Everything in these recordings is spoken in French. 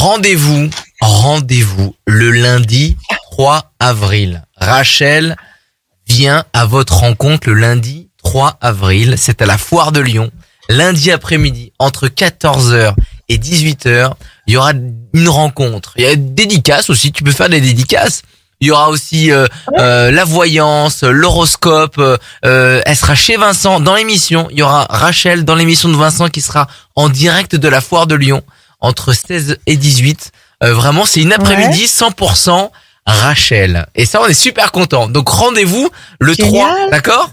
Rendez-vous, rendez-vous le lundi 3 avril. Rachel vient à votre rencontre le lundi 3 avril. C'est à la Foire de Lyon. Lundi après-midi, entre 14h et 18h, il y aura une rencontre. Il y a des dédicaces aussi. Tu peux faire des dédicaces. Il y aura aussi euh, euh, la voyance, l'horoscope. euh, euh, elle sera chez Vincent dans l'émission. Il y aura Rachel dans l'émission de Vincent qui sera en direct de la foire de Lyon entre 16 et 18. Euh, vraiment, c'est une après-midi 100% Rachel. Et ça, on est super content. Donc rendez-vous le Génial. 3, d'accord?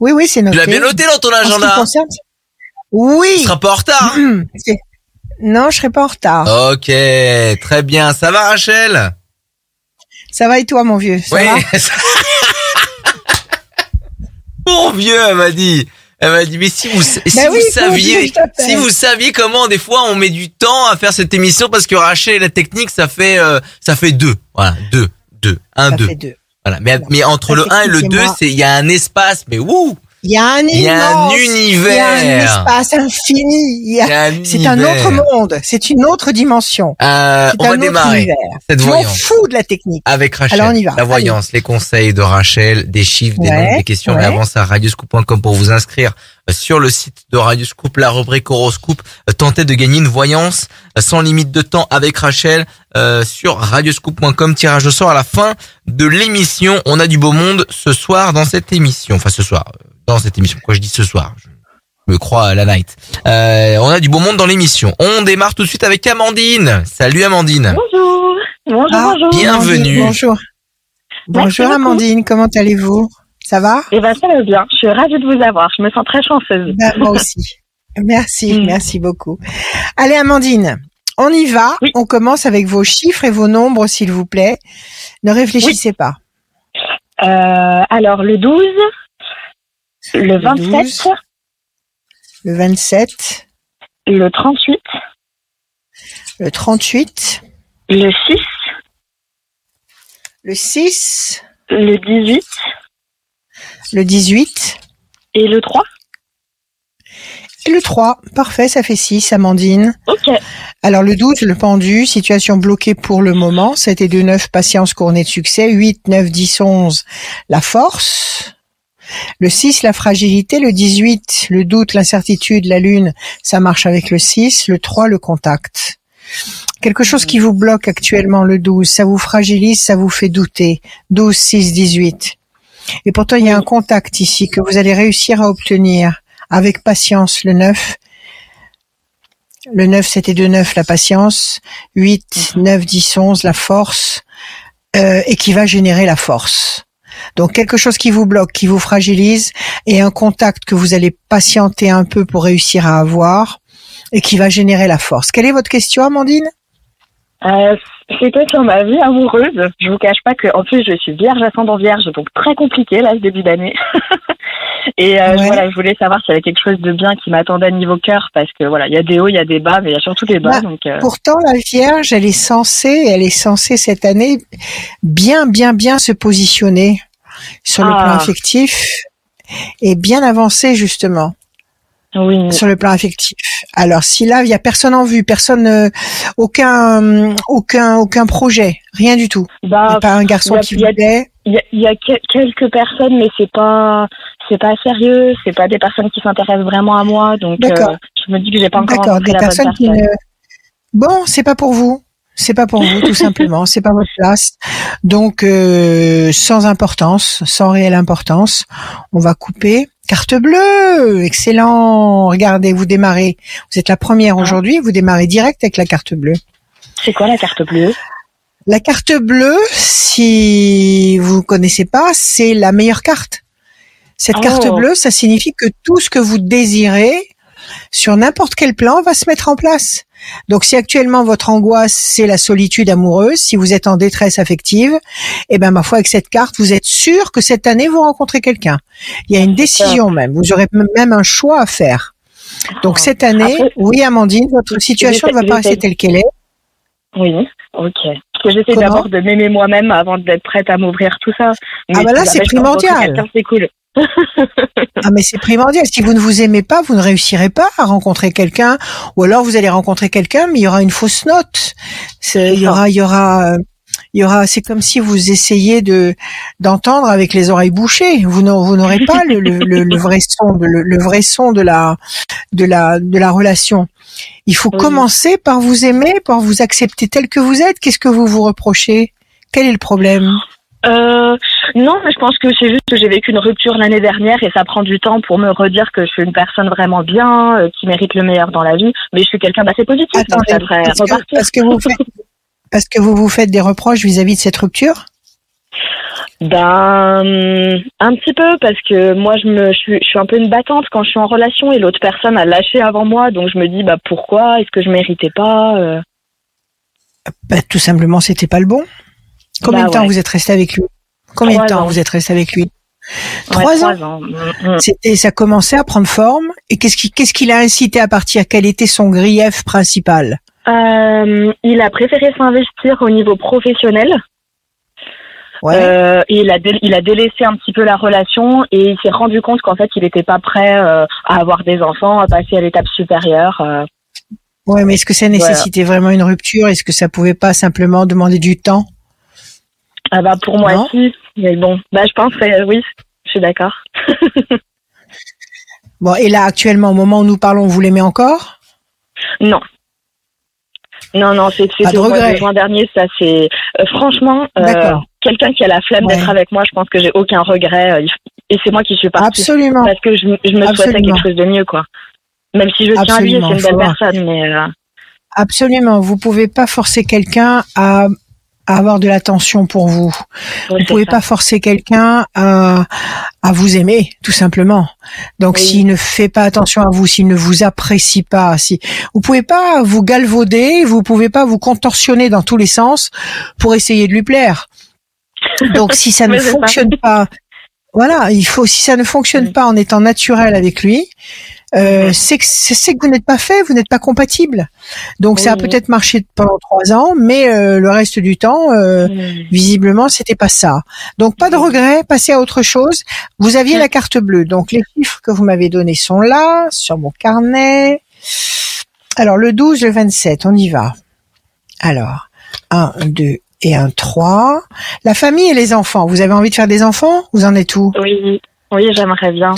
Oui, oui, c'est Tu noté. l'as bien noté dans ton agenda. concerne- Tu Oui. seras pas en retard. C'est- Non, je serai pas en retard. Ok, très bien. Ça va Rachel? Ça va et toi, mon vieux? Ça Oui. va? Mon vieux, elle m'a dit. Elle m'a dit, mais si vous, si Ben vous oui, saviez, si vous saviez comment des fois on met du temps à faire cette émission parce que Rachel et la technique, ça fait, euh, ça fait deux. Voilà, deux, deux, un, Ça deux. fait deux. Voilà. Mais, mais entre La le 1 et le technique et 2, moi. c'est, il y a un espace, mais ouh! Il y a un Il y a un univers. Il y a un espace infini. Il y a- C'est un autre monde. C'est une autre dimension. Euh, on un va démarrer cette voyance. fous de la technique. Avec Rachel. Alors, on y va. La voyance, les conseils de Rachel, des chiffres, des Ouais, noms, des questions. Mais ouais. avant ça, radioscoop.com pour vous inscrire euh, sur le site de Radioscoop, la rubrique horoscope. Euh, Tentez de gagner une voyance euh, sans limite de temps avec Rachel euh, sur radioscoop.com. Tirage au sort à la fin de l'émission. On a du beau monde ce soir dans cette émission. Enfin, ce soir, dans cette émission. Quoi, je dis ce soir. Je me crois à la night. Euh, on a du beau monde dans l'émission. On démarre tout de suite avec Amandine. Salut Amandine. Bonjour. Bonjour, Ah, bonjour. Bienvenue. Amandine, Bonjour. Bonjour. Amandine, comment allez-vous? Ça va? Eh ben, ça va bien. Je suis ravie de vous avoir. Je me sens très chanceuse. Ben, Moi aussi. Merci, Mm. merci beaucoup. Allez Amandine, on y va. Oui. On commence avec vos chiffres et vos nombres, s'il vous plaît. Ne réfléchissez pas. Euh, alors, le 12, le 27, 12. Le 27, le 38, le 38, le 6, le 6, le 18 le 18 et le 3. et le 3. Parfait, ça fait 6, Amandine. Ok. Alors le 12, le pendu, situation bloquée pour le moment. 7 et 2, 9, patience couronnée de succès. 8, 9, 10, 11, la force. Le 6, la fragilité. Le 18, le doute, l'incertitude, la lune, ça marche avec le 6. Le 3, le contact. Quelque chose qui vous bloque actuellement, le 12, ça vous fragilise, ça vous fait douter. 12, 6, 18. Et pourtant, il y a un contact ici que vous allez réussir à obtenir avec patience, le 9. Le 9, c'était de 9, la patience. 8, 9, 10, 11, la force. Euh, et qui va générer la force. Donc quelque chose qui vous bloque, qui vous fragilise, et un contact que vous allez patienter un peu pour réussir à avoir, et qui va générer la force. Quelle est votre question, Amandine? Euh, C'était sur ma vie amoureuse. Je vous cache pas que, en plus, je suis vierge ascendant vierge, donc très compliqué là ce début d'année. Et euh, Ouais. voilà, je voulais savoir s'il y avait quelque chose de bien qui m'attendait à niveau cœur, parce que voilà, il y a des hauts, il y a des bas, mais il y a surtout des bas. Bah, donc, euh, Pourtant, la Vierge, elle est censée, elle est censée cette année bien, bien, bien se positionner sur le Ah. plan affectif et bien avancer justement. oui. sur le plan affectif. Alors si là il y a personne en vue, personne, euh, aucun, aucun, aucun projet, rien du tout. Il Bah, a pas un garçon il y a- qui il plaît. Il y a, il y a que- quelques personnes, mais c'est pas, c'est pas sérieux. C'est pas des personnes qui s'intéressent vraiment à moi. Donc, D'accord. euh, je me dis que j'ai pas encore D'accord, rencontré des la bonne personnes qui personne. ne. Bon, c'est pas pour vous. C'est pas pour vous, tout simplement. C'est pas votre place. Donc, euh, sans importance, sans réelle importance, on va couper. Carte bleue, excellent. Regardez, vous démarrez. Vous êtes la première Ah. aujourd'hui. Vous démarrez direct avec la carte bleue. C'est quoi la carte bleue? La carte bleue, si vous connaissez pas, c'est la meilleure carte. Cette Oh. carte bleue, ça signifie que tout ce que vous désirez sur n'importe quel plan va se mettre en place. Donc si actuellement votre angoisse c'est la solitude amoureuse, si vous êtes en détresse affective, eh ben ma foi avec cette carte, vous êtes sûr que cette année vous rencontrez quelqu'un. Il y a une décision même, vous aurez même un choix à faire. Donc cette année, Après- oui Amandine, votre situation ne va pas rester telle qu'elle est. Oui, ok. Parce que j'essaie d'abord de m'aimer moi-même avant d'être prête à m'ouvrir tout ça. Mais Ah bah là, c'est primordial. C'est cool. Ah mais c'est primordial. Si vous ne vous aimez pas, vous ne réussirez pas à rencontrer quelqu'un, ou alors vous allez rencontrer quelqu'un, mais il y aura une fausse note. Il y aura, il y aura, il y aura. C'est comme si vous essayez de d'entendre avec les oreilles bouchées. Vous n'aurez pas le, le, le, vrai son, le, le, vrai son de la de la de la relation. Il faut commencer par vous aimer, par vous accepter tel que vous êtes. Qu'est-ce que vous vous reprochez? Quel est le problème? Euh, non, mais je pense que c'est juste que j'ai vécu une rupture l'année dernière et ça prend du temps pour me redire que je suis une personne vraiment bien, euh, qui mérite le meilleur dans la vie. Mais je suis quelqu'un d'assez positif, donc ça devrait parce Que, vous faites, parce que vous vous faites des reproches vis-à-vis de cette rupture? Ben, un petit peu parce que moi je me, je suis, je suis un peu une battante quand je suis en relation et l'autre personne a lâché avant moi, donc je me dis bah pourquoi? Est-ce que je méritais pas euh? bah, tout simplement c'était pas le bon. Combien bah de temps vous êtes resté avec lui? Combien de temps vous êtes resté avec lui? Trois ans? Mm, mm. C'était, ça commençait à prendre forme. Et qu'est-ce qui, qu'est-ce qui l'a incité à partir? Quel était son grief principal? Euh, Il a préféré s'investir au niveau professionnel. Ouais. Euh, il a il a délaissé un petit peu la relation et il s'est rendu compte qu'en fait il n'était pas prêt euh, à avoir des enfants, à passer à l'étape supérieure. Euh. Ouais, mais est-ce que ça nécessitait vraiment une rupture? Est-ce que ça pouvait pas simplement demander du temps? Ah bah pour moi aussi, mais bon, bah je pense que oui, je suis d'accord. bon, et là actuellement, au moment où nous parlons, vous l'aimez encore? Non. Non, non, c'est c'est de juin dernier, ça c'est euh, franchement euh, quelqu'un qui a la flemme d'être avec moi, je pense que j'ai aucun regret euh, et c'est moi qui suis partie. Absolument. Parce que je, je me souhaitais quelque chose de mieux, quoi. Même si je tiens à lui, c'est une belle personne, mais. Absolument, vous pouvez pas forcer quelqu'un à à avoir de l'attention pour vous. vous pouvez pas forcer quelqu'un à, à vous aimer, tout simplement. Donc, s'il ne fait pas attention à vous, s'il ne vous apprécie pas, si vous pouvez pas vous galvauder, vous pouvez pas vous contorsionner dans tous les sens pour essayer de lui plaire. Donc, si ça ne fonctionne pas, voilà, il faut. Si ça ne fonctionne pas en étant naturel avec lui, euh, c'est que vous n'êtes pas fait, vous n'êtes pas compatible. Donc ça a peut-être marché pendant trois ans, mais euh, le reste du temps, euh, visiblement, c'était pas ça. Donc pas de regret, passez à autre chose. Vous aviez la carte bleue, donc les chiffres que vous m'avez donnés sont là sur mon carnet. Alors le 12, le 27, on y va. Alors 1, 2 et un 3. La famille et les enfants. Vous avez envie de faire des enfants? Vous en êtes où? Oui, oui, j'aimerais bien.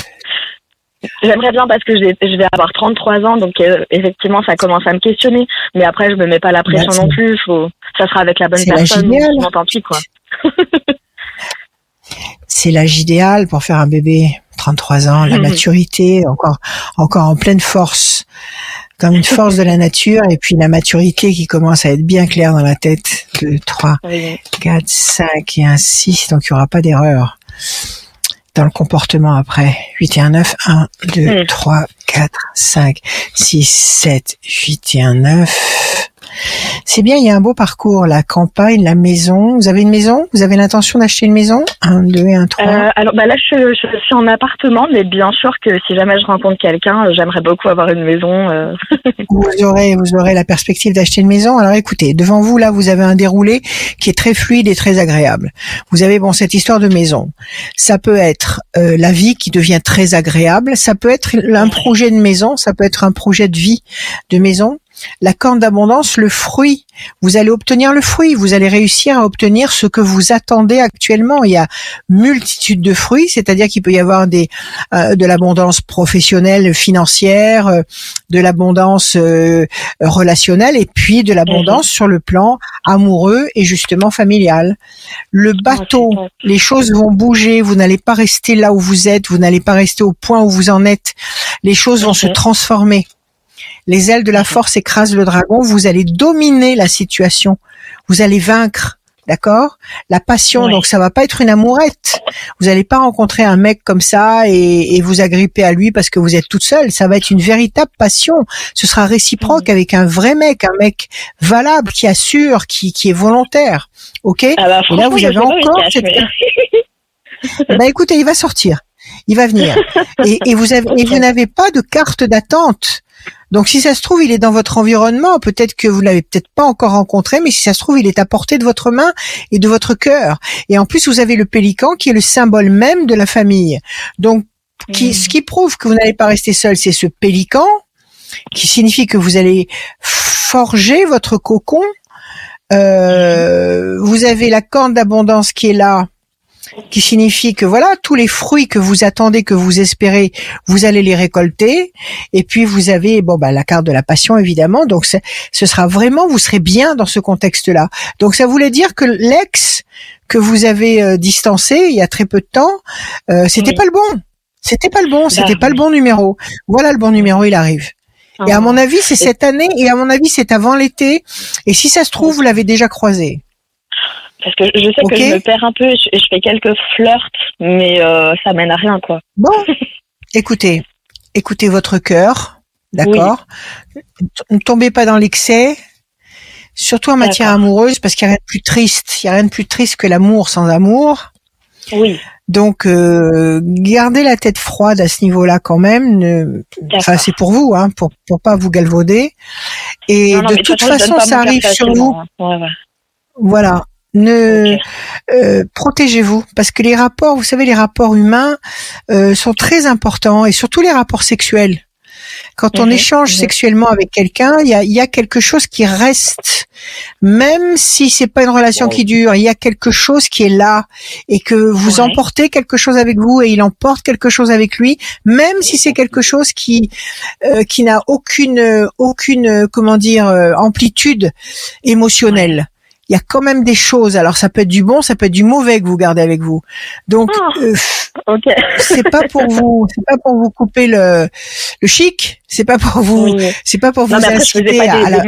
J'aimerais bien parce que je vais avoir 33 ans, donc euh, effectivement, ça commence à me questionner. Mais après, je me mets pas la pression bah, non plus. Faut, ça sera avec la bonne personne. Tant pis, quoi. c'est l'âge idéal pour faire un bébé. 33 ans, la maturité, encore, encore en pleine force, comme une force de la nature, et puis la maturité qui commence à être bien claire dans la tête. 2, 3, 4, 5 et un 6, donc il n'y aura pas d'erreur dans le comportement après. 8 et 1, 9. 1, 2, 3, 4, 5, 6, 7, 8 et 1, 9. C'est bien, il y a un beau parcours, la campagne, la maison. Vous avez une maison? Vous avez l'intention d'acheter une maison? Un, deux et un, trois? Euh, Alors bah là, je, je, suis en appartement, mais bien sûr que si jamais je rencontre quelqu'un, euh, j'aimerais beaucoup avoir une maison. Euh. vous aurez, vous aurez la perspective d'acheter une maison. Alors écoutez, devant vous là, vous avez un déroulé qui est très fluide et très agréable. Vous avez bon cette histoire de maison. Ça peut être euh, la vie qui devient très agréable. Ça peut être un projet de maison. Ça peut être un projet de vie de maison la corne d'abondance, le fruit. Vous allez obtenir le fruit, vous allez réussir à obtenir ce que vous attendez actuellement. Il y a multitude de fruits, c'est-à-dire qu'il peut y avoir des euh, de l'abondance professionnelle, financière, euh, de l'abondance euh, relationnelle et puis de l'abondance sur le plan amoureux et justement familial. Le bateau, les choses vont bouger, vous n'allez pas rester là où vous êtes, vous n'allez pas rester au point où vous en êtes. Les choses vont se transformer les ailes de la force écrasent le dragon, vous allez dominer la situation, vous allez vaincre. D'accord? La passion, donc ça va pas être une amourette. Vous n'allez pas rencontrer un mec comme ça et, vous agripper à lui parce que vous êtes toute seule. Ça va être une véritable passion. Ce sera réciproque avec un vrai mec, un mec valable, qui assure, qui, qui est volontaire. Ok? Ah bah, Et là, vous avez encore cette... bah écoutez, il va sortir il va venir. Et, vous avez, et vous n'avez pas de carte d'attente. Donc si ça se trouve, il est dans votre environnement, peut-être que vous l'avez peut-être pas encore rencontré, mais si ça se trouve, il est à portée de votre main et de votre cœur. Et en plus, vous avez le pélican qui est le symbole même de la famille. Donc qui, ce qui prouve que vous n'allez pas rester seul, c'est ce pélican qui signifie que vous allez forger votre cocon. Euh, vous avez la corne d'abondance qui est là, qui signifie que voilà tous les fruits que vous attendez, que vous espérez, vous allez les récolter. Et puis vous avez bon bah la carte de la passion évidemment. Donc ce sera vraiment vous serez bien dans ce contexte-là. Donc ça voulait dire que l'ex que vous avez euh, distancé il y a très peu de temps, euh, c'était pas le bon. C'était pas le bon, c'était pas le bon numéro. Voilà le bon numéro, il arrive. Et à ah. mon avis, c'est cette année, et à mon avis, c'est avant l'été. Et si ça se trouve, vous l'avez déjà croisé. Parce que je sais que je me perds un peu, je, je fais quelques flirts, mais euh, ça mène à rien, quoi. Bon, écoutez, écoutez votre cœur, d'accord? Ne tombez pas dans l'excès, surtout en matière amoureuse, parce qu'il n'y a rien de plus triste. Il n'y a rien de plus triste que l'amour sans amour. Oui. Donc, euh, gardez la tête froide à ce niveau-là quand même. Enfin, c'est pour vous, hein, pour pour pas vous galvauder. Et de toute façon, ça arrive sur vous. Hein. Voilà. Ne euh, protégez-vous parce que les rapports, vous savez, les rapports humains euh, sont très importants et surtout les rapports sexuels. Quand on mhm, échange mhm. sexuellement avec quelqu'un, il y a, y a, quelque chose qui reste, même si c'est pas une relation qui dure. Il y a quelque chose qui est là et que vous emportez quelque chose avec vous et il emporte quelque chose avec lui, même si c'est quelque chose qui euh, qui n'a aucune aucune comment dire amplitude émotionnelle il y a quand même des choses. Alors ça peut être du bon, ça peut être du mauvais que vous gardez avec vous. Donc ah, euh, c'est pas pour vous, c'est pas pour vous couper le, le chic, c'est pas pour vous, c'est pas pour vous inciter à, la,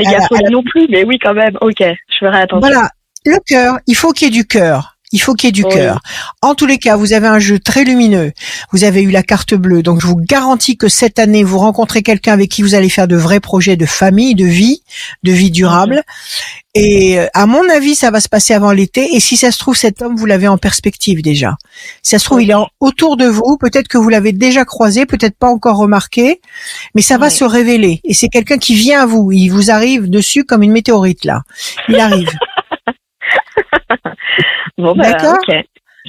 non plus, mais oui quand même. Ok, je ferai attention. Voilà, le cœur, il faut qu'il y ait du cœur. Il faut qu'il y ait du cœur. En tous les cas, vous avez un jeu très lumineux. Vous avez eu la carte bleue. Donc, je vous garantis que cette année, vous rencontrez quelqu'un avec qui vous allez faire de vrais projets de famille, de vie, de vie durable. Et euh, à mon avis, ça va se passer avant l'été. Et si ça se trouve, cet homme, vous l'avez en perspective déjà. Si ça se trouve, il est autour de vous. Peut-être que vous l'avez déjà croisé, peut-être pas encore remarqué, mais ça va se révéler. Et c'est quelqu'un qui vient à vous. Il vous arrive dessus comme une météorite là. Il arrive. Bon, bah, D'accord.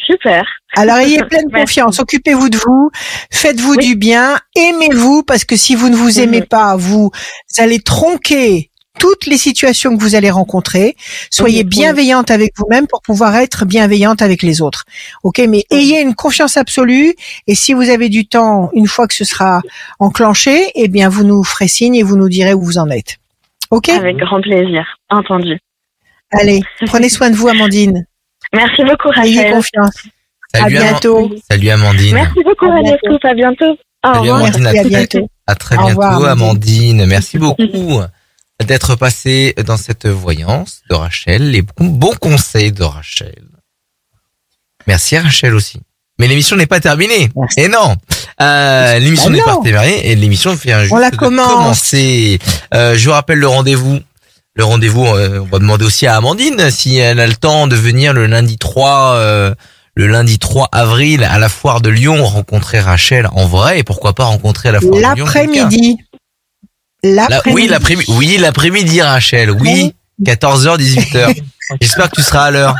Super. Alors ayez pleine confiance, occupez-vous de vous, faites-vous du bien, aimez-vous parce que si vous ne vous aimez mhm. pas, vous allez tronquer toutes les situations que vous allez rencontrer. Soyez bienveillante avec vous-même pour pouvoir être bienveillante avec les autres. OK, mais ayez une confiance absolue et si vous avez du temps une fois que ce sera enclenché, eh bien vous nous ferez signe et vous nous direz où vous en êtes. OK? Avec grand plaisir, entendu. Allez, prenez soin de vous Amandine. Merci beaucoup, Rachel. Ayez confiance. Salut, à bientôt. Salut, Amandine. Merci beaucoup, Rachel. À bientôt. Salut, Amandine. à, bientôt. À très bientôt, Amandine. Merci beaucoup d'être passée dans cette voyance de Rachel, les bons conseils de Rachel. Merci à Rachel aussi. Mais l'émission n'est pas terminée. Et non, euh, l'émission ah n'est pas terminée et l'émission vient juste de commencer. Euh, je vous rappelle le rendez-vous le rendez-vous, euh, on va demander aussi à Amandine si elle a le temps de venir le lundi 3 euh, le lundi 3 avril à la foire de Lyon rencontrer Rachel en vrai et pourquoi pas rencontrer à la foire de Lyon l'après-midi. Oui, l'après-midi. Oui, l'après-midi Rachel. Oui, 14h 18h. J'espère que tu seras à l'heure.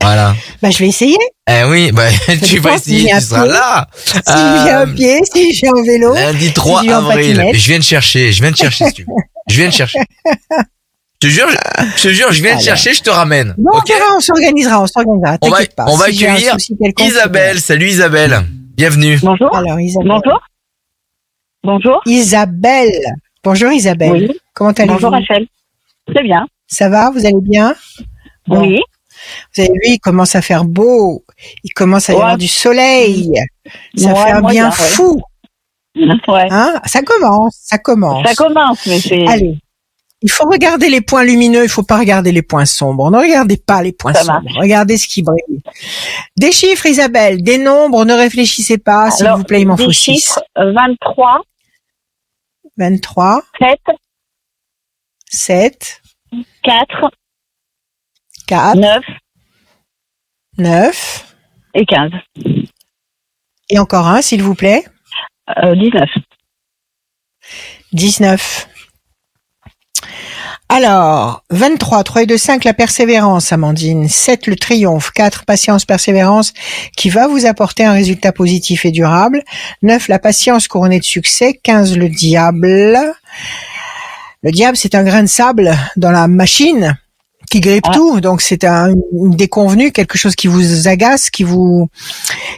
Voilà. Bah, je vais essayer. Eh oui, bah, tu vas essayer, tu seras là. Si à euh, pied, si viens en vélo. Lundi 3 avril. Je viens de chercher, je viens de chercher si tu veux. Je viens de chercher. Je te jure, je, te jure, je viens de chercher, je te ramène. Bon, on s'organisera, on s'organisera. On va, on va accueillir Isabelle. Salut Isabelle. Bienvenue. Bonjour. Alors Isabelle. Bonjour. Bonjour. Isabelle. Bonjour Isabelle. Oui. Comment allez-vous Bonjour Rachel. Très bien. Ça va Vous allez bien Oui. Vous avez vu, il commence à faire beau. Il commence à y avoir du soleil. Ça fait un bien fou. Ouais. Hein ça commence, ça commence. Ça commence, mais c'est. Allez. Il faut regarder les points lumineux, il faut pas regarder les points sombres. Ne regardez pas les points sombres, regardez ce qui brille. Des chiffres, Isabelle, des nombres, ne réfléchissez pas, s'il vous plaît, il m'en faut 6. 23. 23. 7. 7. 4. 4. 9. 9. Et 15. Et encore un, s'il vous plaît. 19. 19. Alors, 23, 3 et 2, 5, la persévérance, Amandine. 7, le triomphe. 4, patience, persévérance, qui va vous apporter un résultat positif et durable. 9, la patience couronnée de succès. 15, le diable. Le diable, c'est un grain de sable dans la machine qui grippe ah. tout. Donc c'est un une déconvenue, quelque chose qui vous agace, qui vous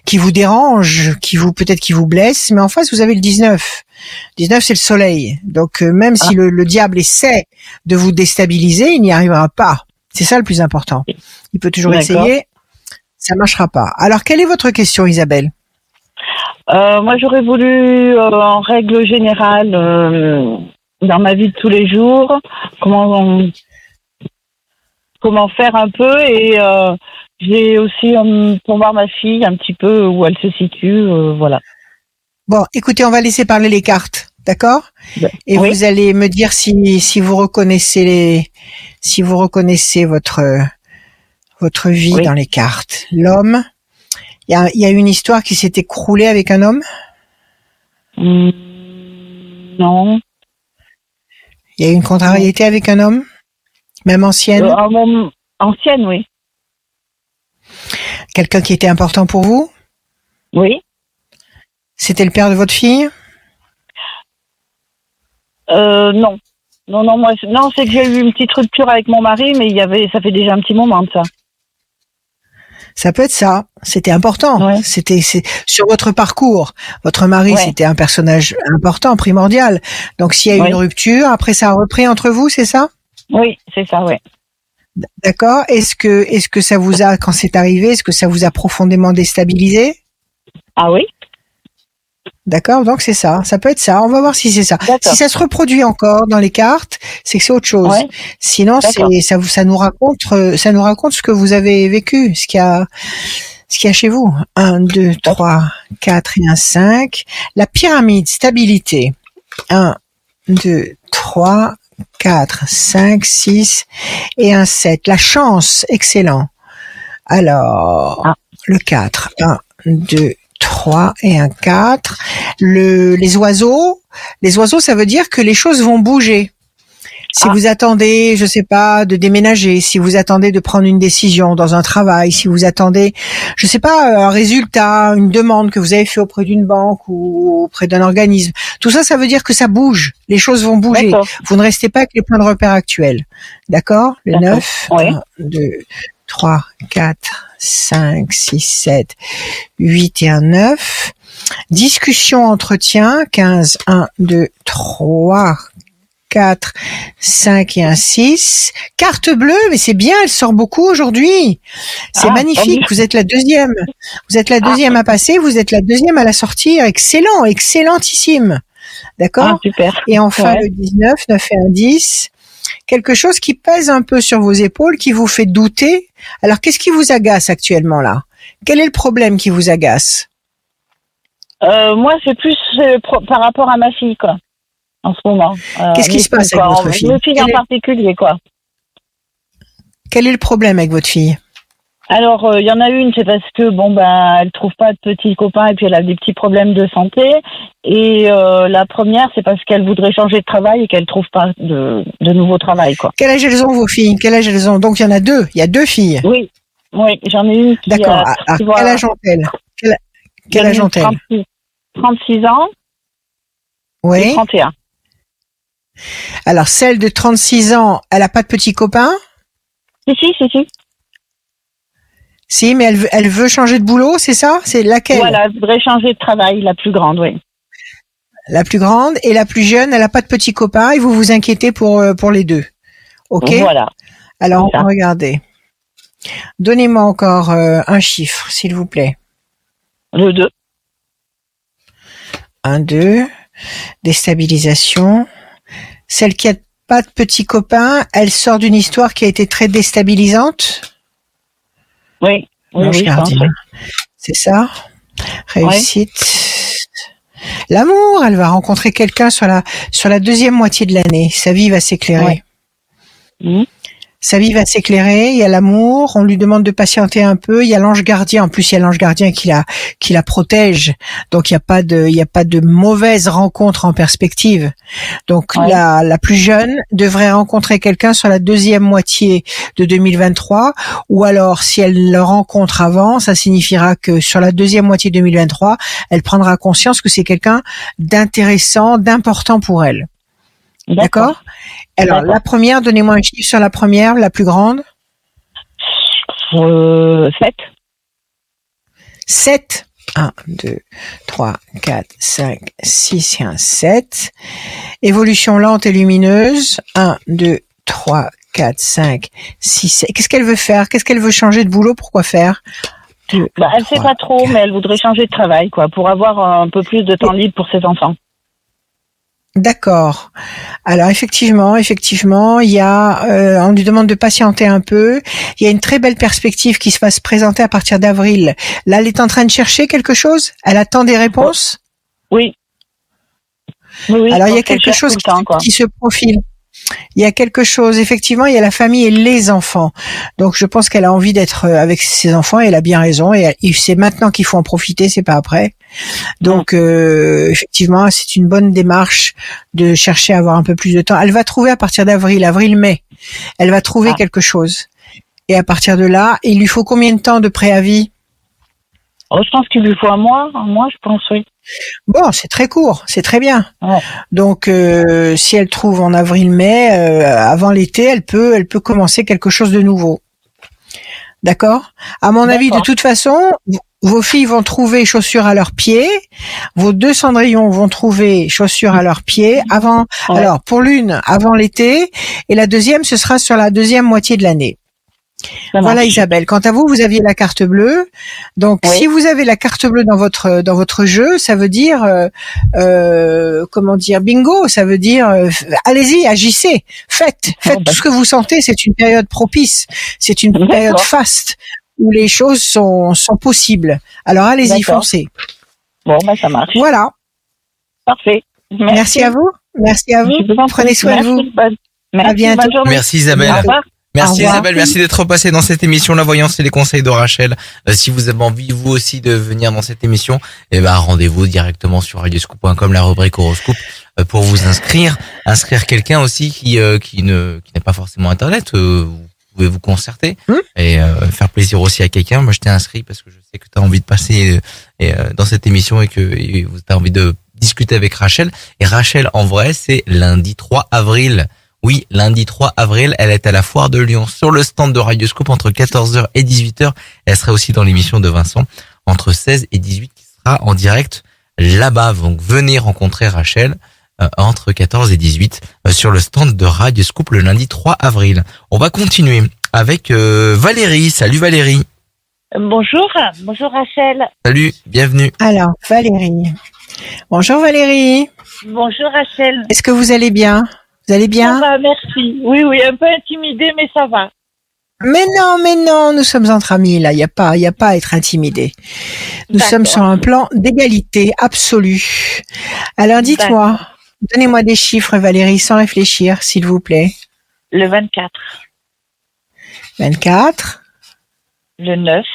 qui vous dérange, qui vous peut-être qui vous blesse. Mais en face, vous avez le 19. 19, c'est le soleil. Donc euh, même si ah. le, diable essaie de vous déstabiliser, il n'y arrivera pas. C'est ça le plus important. Il peut toujours essayer, ça marchera pas. Alors quelle est votre question, Isabelle? Euh, Moi, j'aurais voulu, euh, en règle générale, dans ma vie de tous les jours, comment on comment faire un peu et euh, j'ai aussi euh, pour voir ma fille un petit peu où elle se situe, euh, voilà. Bon, écoutez, on va laisser parler les cartes, d'accord? Ben, Et vous allez me dire si si vous reconnaissez les si vous reconnaissez votre votre vie dans les cartes. L'homme, il y a, y a une histoire qui s'est écroulée avec un homme? Mmh, Non. Il y a une contrariété avec un homme? Même ancienne euh, Ancienne, oui. Quelqu'un qui était important pour vous Oui. C'était le père de votre fille euh, Non. Non, non, moi, non, c'est que j'ai eu une petite rupture avec mon mari, mais il y avait, ça fait déjà un petit moment de ça. Ça peut être ça. C'était important. C'était sur votre parcours. Votre mari, c'était un personnage important, primordial. Donc, s'il y a eu une rupture, après ça a repris entre vous, c'est ça? Oui, c'est ça, oui. D'accord. Est-ce que, est-ce que ça vous a, quand c'est arrivé, est-ce que ça vous a profondément déstabilisé? Ah oui. D'accord, donc c'est ça. Ça peut être ça. On va voir si c'est ça. Si ça se reproduit encore dans les cartes, c'est que c'est autre chose. Sinon, c'est ça vous, ça nous raconte, ça nous raconte ce que vous avez vécu, ce qu'il y a, ce qu'il y a chez vous. Un, deux, trois, quatre et un cinq. La pyramide stabilité. Un, deux, trois, 4, 5, 6 et un 7. La chance, excellent. Alors, ah. le 4, 1, 2, 3 et un 4. Le, les oiseaux, les oiseaux, ça veut dire que les choses vont bouger. Si ah. vous attendez, je sais pas, de déménager, si vous attendez de prendre une décision dans un travail, si vous attendez, je sais pas, un résultat, une demande que vous avez fait auprès d'une banque ou auprès d'un organisme, tout ça, ça veut dire que ça bouge. Les choses vont bouger. Vous ne restez pas avec les points de repère actuels. D'accord? Le 9, 1, 2, 3, 4, 5, 6, 7, 8 et un 9. Discussion, entretien, 15, 1, 2, 3, 4, 5 et un 6. Carte bleue, mais c'est bien, elle sort beaucoup aujourd'hui. C'est ah, magnifique, vous êtes la deuxième. Vous êtes la ah. deuxième à passer, vous êtes la deuxième à la sortir. Excellent, excellentissime. D'accord ah, Super. Et enfin le 19, 9 et un 10. Quelque chose qui pèse un peu sur vos épaules, qui vous fait douter. Alors qu'est-ce qui vous agace actuellement là? Quel est le problème qui vous agace? Euh, Moi, c'est plus euh, par rapport à ma fille, quoi en ce moment. Euh, Qu'est-ce qui se passe avec votre fille Votre fille en particulier, quoi. Quel est le problème avec votre fille? Alors, il euh, y en a une, c'est parce que bon ben, elle trouve pas de petits copains et puis elle a des petits problèmes de santé. Et euh, la première, c'est parce qu'elle voudrait changer de travail et qu'elle trouve pas de, de nouveau travail, quoi. Quel âge elles ont vos filles? Quel âge elles ont? Donc il y en a deux. Il y a deux filles. Oui, oui, j'en ai une. D'accord. quel âge ont-elles Quel, âge ont-elles 36 ans. Oui. Et 31. Alors, celle de 36 ans, elle a pas de petit copain? Si, si, si, si. Si, mais elle veut, elle veut changer de boulot, c'est ça? C'est laquelle? Voilà, elle voudrait changer de travail, la plus grande, oui. La plus grande et la plus jeune, elle a pas de petit copain et vous vous inquiétez pour, euh, pour les deux. Ok? Voilà. Alors, regardez. Donnez-moi encore euh, un chiffre, s'il vous plaît. Le 2. Un 2. Déstabilisation. Celle qui a pas de petit copain, elle sort d'une histoire qui a été très déstabilisante. Oui, oui, C'est ça. Réussite. L'amour, elle va rencontrer quelqu'un sur la sur la deuxième moitié de l'année. Sa vie va s'éclairer. Mmh. Sa vie va s'éclairer, il y a l'amour, on lui demande de patienter un peu, il y a l'ange gardien, en plus il y a l'ange gardien qui la qui la protège. Donc il n'y a pas de il y a pas de mauvaise rencontre en perspective. Donc la la plus jeune devrait rencontrer quelqu'un sur la deuxième moitié de 2023 ou alors si elle le rencontre avant, ça signifiera que sur la deuxième moitié 2023, elle prendra conscience que c'est quelqu'un d'intéressant, d'important pour elle. D'accord Alors, la première, donnez-moi un chiffre sur la première, la plus grande. Euh, 7. 7. 1, 2, 3, 4, 5, 6 et 1, 7. Évolution lente et lumineuse. 1, 2, 3, 4, 5, 6, 7. Qu'est-ce qu'elle veut faire? Qu'est-ce qu'elle veut changer de boulot? Pourquoi faire? Bah, Elle ne sait pas trop, mais elle voudrait changer de travail, quoi, pour avoir un peu plus de temps libre pour ses enfants. D'accord. Alors effectivement, effectivement, il y a, euh, on lui demande de patienter un peu. Il y a une très belle perspective qui se va se présenter à partir d'avril. Là, elle est en train de chercher quelque chose? Elle attend des réponses? Oui. oui Alors il y a quelque chose qui se profile il y a quelque chose, effectivement, il y a la famille et les enfants. Donc je pense qu'elle a envie d'être euh, avec ses enfants et elle a bien raison. Et, c'est maintenant qu'il faut en profiter, c'est pas après. Donc euh, effectivement, c'est une bonne démarche de chercher à avoir un peu plus de temps. Elle va trouver à partir d'avril, avril-mai, elle va trouver ah. quelque chose. Et à partir de là, il lui faut combien de temps de préavis? Oh, Je pense qu'il lui faut un mois, un mois, je pense, oui. Bon, c'est très court, c'est très bien. Donc, euh, si elle trouve en avril-mai, euh, avant l'été, elle peut, elle peut commencer quelque chose de nouveau. D'accord? À mon avis, de toute façon, vos filles vont trouver chaussures à leurs pieds, vos deux cendrillons vont trouver chaussures à leurs pieds avant. Alors, pour l'une, avant l'été, et la deuxième, ce sera sur la deuxième moitié de l'année. Voilà Isabelle. Quant à vous, vous aviez la carte bleue. Donc si vous avez la carte bleue dans votre dans votre jeu, ça veut dire euh, euh comment dire bingo. Ça veut dire euh, allez-y, agissez, faites, faites tout ce que vous sentez. C'est une période propice. C'est une période faste où les choses sont sont possibles. Alors allez-y, foncez. Bon, ben ça marche. Voilà. Parfait. Merci, à vous. Merci à vous. Prenez soin de vous. Merci, à bientôt. Merci Isabelle. Merci Isabelle, merci d'être passée dans cette émission. La Voyance et les conseils de Rachel. Euh, si vous avez envie vous aussi de venir dans cette émission, eh ben rendez-vous directement sur radioscoop.com la rubrique horoscope euh, pour vous inscrire, inscrire quelqu'un aussi qui euh, qui ne qui n'a pas forcément internet, vous pouvez vous concerter hmm et faire plaisir aussi à quelqu'un. Moi je t'ai inscrit parce que je sais que tu as envie de passer dans cette émission et que tu as envie de discuter avec Rachel. Et Rachel en vrai, c'est lundi 3 avril oui, lundi 3 avril, elle est à la foire de Lyon sur le stand de Radioscope entre 14h et 18h. Elle sera aussi dans l'émission de Vincent entre 16 et 18 qui sera en direct là-bas. Donc venez rencontrer Rachel euh, entre 14 et 18 euh, sur le stand de Radioscope le lundi 3 avril. On va continuer avec euh, Valérie. Salut Valérie. Bonjour, bonjour Rachel. Salut, bienvenue. Alors Valérie. Bonjour Valérie. Bonjour Rachel. Est-ce que vous allez bien? Vous allez bien Ça va, merci. Oui, oui, un peu intimidée, mais ça va. Mais non, mais non, nous sommes entre amis là. Il n'y a pas, il y a pas à être intimidé. Nous sommes sur un plan d'égalité absolue. Alors dites-moi, donnez-moi des chiffres, Valérie, sans réfléchir, s'il vous plaît. Le 24. 24. Le 9.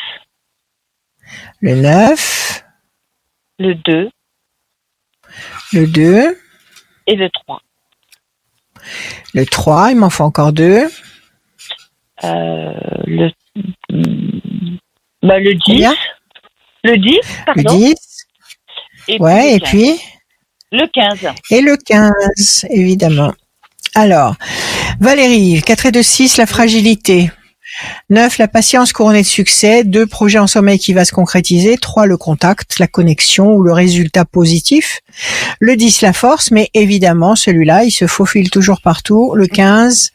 Le 9. Le 2. Le 2. Et le 3. Le 3, il m'en faut encore deux. Euh, le, bah, le 10. Le 10, pardon. Le 10. Et ouais, et puis? Le 15. Et le 15, évidemment. Alors, Valérie, 4 et 2, 6, la fragilité. 9. La patience couronnée de succès. 2. Projet en sommeil qui va se concrétiser. 3. Le contact, la connexion ou le résultat positif. Le 10. La force, mais évidemment, celui-là, il se faufile toujours partout. Le 15.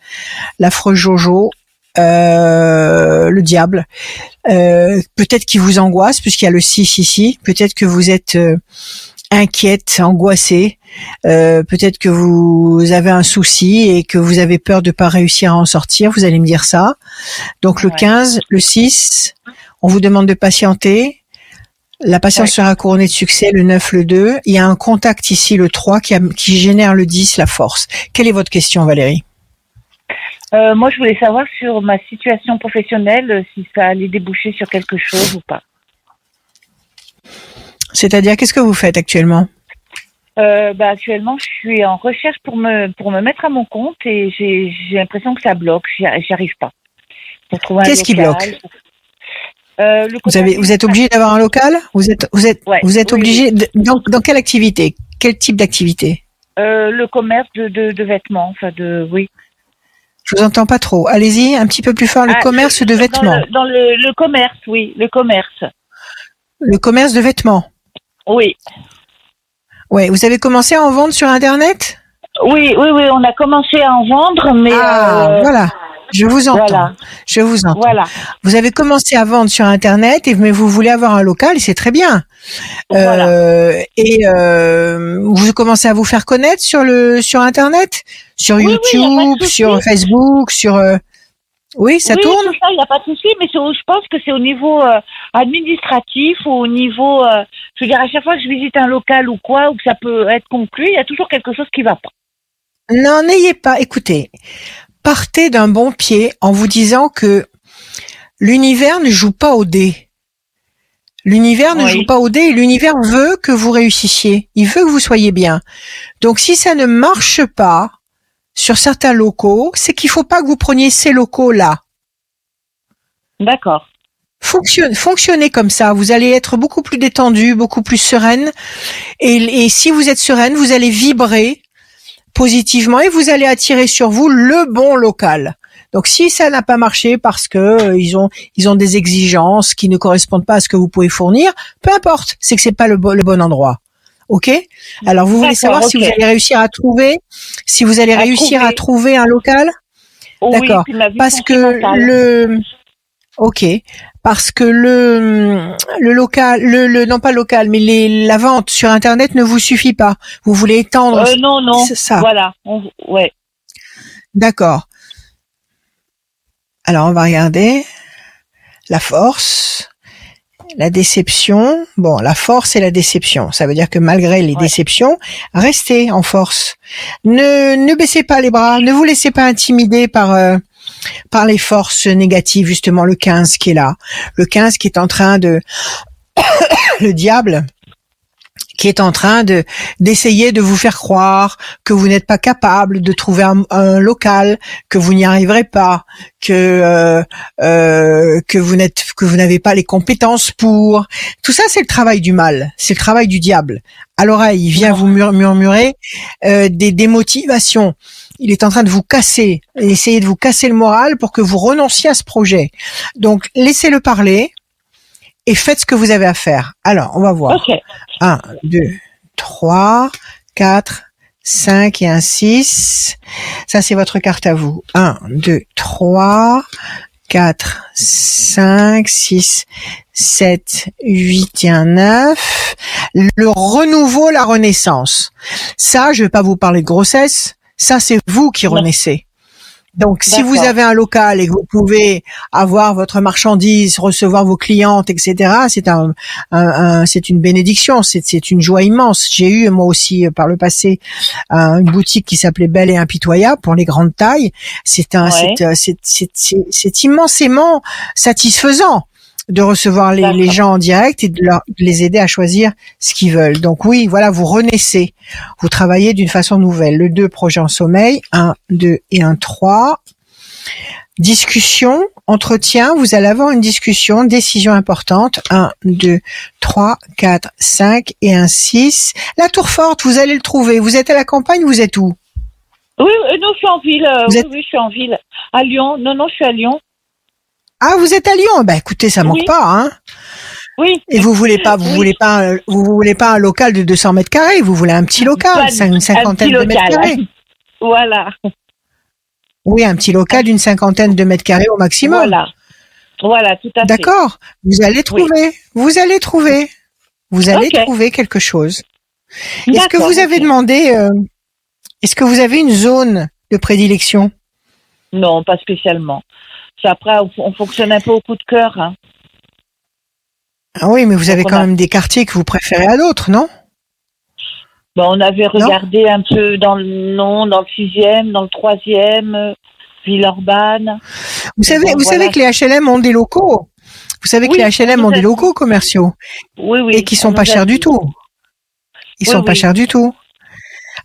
L'affreux Jojo. Euh, le diable. Euh, peut-être qu'il vous angoisse puisqu'il y a le 6 ici. Peut-être que vous êtes euh, inquiète, angoissée. Euh, peut-être que vous avez un souci et que vous avez peur de pas réussir à en sortir. Vous allez me dire ça. Donc le 15, le 6, on vous demande de patienter. La patience sera couronnée de succès, le 9, le 2. Il y a un contact ici, le 3, qui, qui génère le 10, la force. Quelle est votre question, Valérie? Euh, moi, je voulais savoir sur ma situation professionnelle, si ça allait déboucher sur quelque chose ou pas. C'est-à-dire, qu'est-ce que vous faites actuellement? Euh, bah, actuellement, je suis en recherche pour me pour me mettre à mon compte et j'ai j'ai l'impression que ça bloque. J'y arri- j'y arrive pas. Qu'est-ce qui bloque? Euh, le Vous avez, vous êtes obligé d'avoir un local? Vous êtes, vous êtes, Ouais, vous êtes oui, obligé dans, dans quelle activité? Quel type d'activité? Euh, le commerce de, de, de vêtements, enfin de oui. Je vous entends pas trop. Allez-y, un petit peu plus fort. Le Ah, commerce de dans vêtements. le- Dans le, le commerce, oui, le commerce. Le commerce de vêtements. Oui, Ouais. Vous avez commencé à en vendre sur Internet? Oui, oui, oui. On a commencé à en vendre, mais Ah, euh, voilà. Je vous entends. voilà, Je vous entends. voilà, Vous avez commencé à vendre sur Internet, et, mais vous voulez avoir un local, c'est très bien. voilà. Euh, et euh, vous commencez à vous faire connaître sur le sur Internet, sur Oui, oui, YouTube, sur Facebook, sur euh, oui, ça oui, tourne. tout ça, il n'y a pas de souci, mais je pense que c'est au niveau euh, administratif ou au niveau, euh, je veux dire, à chaque fois que je visite un local ou quoi, ou que ça peut être conclu, il y a toujours quelque chose qui va pas. Non, n'ayez pas. Écoutez, partez d'un bon pied en vous disant que l'univers ne joue pas au dé. L'univers ne joue pas au dé et l'univers veut que vous réussissiez. Il veut que vous soyez bien. Donc si ça ne marche pas sur certains locaux, c'est qu'il faut pas que vous preniez ces locaux-là. D'accord. Fonctionne, fonctionnez comme ça. Vous allez être beaucoup plus détendu, beaucoup plus sereine. Et, et si vous êtes sereine, vous allez vibrer positivement et vous allez attirer sur vous le bon local. Donc si ça n'a pas marché parce que euh, ils ont ils ont des exigences qui ne correspondent pas à ce que vous pouvez fournir, peu importe, c'est que c'est pas le, bo- le bon endroit. OK? Alors vous voulez savoir si vous allez réussir à trouver si vous allez À réussir à trouver un local? Oui, D'accord. parce que le OK parce que le le local le, le non pas local mais les la vente sur internet ne vous suffit pas. Vous voulez étendre Euh, non, non. c'est ça. Voilà. On- ouais. D'accord. Alors on va regarder la force, la déception. Bon, la force et la déception, ça veut dire que malgré les Ouais. déceptions, restez en force. Ne ne baissez pas les bras, ne vous laissez pas intimider par euh, par les forces négatives, justement le 15 qui est là. Le 15 qui est en train de le diable qui est en train de d'essayer de vous faire croire que vous n'êtes pas capable de trouver un, un local, que vous n'y arriverez pas, que euh, euh, que vous n'êtes que vous n'avez pas les compétences pour. Tout ça, c'est le travail du mal, c'est le travail du diable. À l'oreille, il vient vous mur- murmurer euh, des démotivations. Il est en train de vous casser, essayer de vous casser le moral pour que vous renonciez à ce projet. Donc, laissez-le parler et faites ce que vous avez à faire. Alors, on va voir. Ok. 1, 2, 3, 4, 5 et un 6. Ça, c'est votre carte à vous. 1, 2, 3, 4, 5, 6, 7, 8 et un 9. Le renouveau, la renaissance. Ça, je vais pas vous parler de grossesse. Ça, c'est vous qui renaissez. Donc, si vous avez un local et que vous pouvez avoir votre marchandise, recevoir vos clientes, etc., c'est un, un- un- c'est une bénédiction, c'est, c'est une joie immense. J'ai eu moi aussi euh, par le passé un- une boutique qui s'appelait Belle et impitoyable pour les grandes tailles. C'est un, Ouais. c'est, euh, c'est, c'est, c'est- c'est immensément satisfaisant de recevoir les, gens en direct et de, leur, de les aider à choisir ce qu'ils veulent. Donc oui, voilà, vous renaissez, vous travaillez d'une façon nouvelle. Le 2, projet en sommeil, 1, 2 et un 3. Discussion, entretien, vous allez avoir une discussion, décision importante, 1, 2, 3, 4, 5 et un 6. La tour forte, vous allez le trouver. Vous êtes à la campagne, vous êtes où? Oui, euh, non, je suis en ville. euh, Vous oui, êtes- oui, je suis en ville. À Lyon. Non, non, je suis à Lyon. Ah, vous êtes à Lyon. Bah écoutez, ça manque Oui. pas, hein. Oui. Et vous voulez pas, vous Oui. voulez pas, un- vous voulez pas un local de 200 mètres carrés, vous voulez un petit local, Pas une un cinquantaine de mètres carrés. Voilà. Oui, un petit local d'une cinquantaine de mètres carrés au maximum. Voilà. Voilà, tout à fait. D'accord. Vous allez trouver. Vous allez trouver. Vous allez trouver quelque chose. Est-ce que vous avez demandé, euh, est-ce que vous avez une zone de prédilection? Non, pas spécialement. Après, on, on fonctionne un peu au coup de cœur. Hein. Ah oui, mais vous avez Donc, quand a- même des quartiers que vous préférez à d'autres, non? Bon, on avait regardé un peu dans le non, dans le sixième, dans le troisième. euh, Villeurbanne. Vous savez, vous savez que les HLM ont des locaux. Vous savez que les HLM ont des locaux commerciaux. Oui, oui. Et qui sont pas chers du tout. Ils sont pas chers du tout.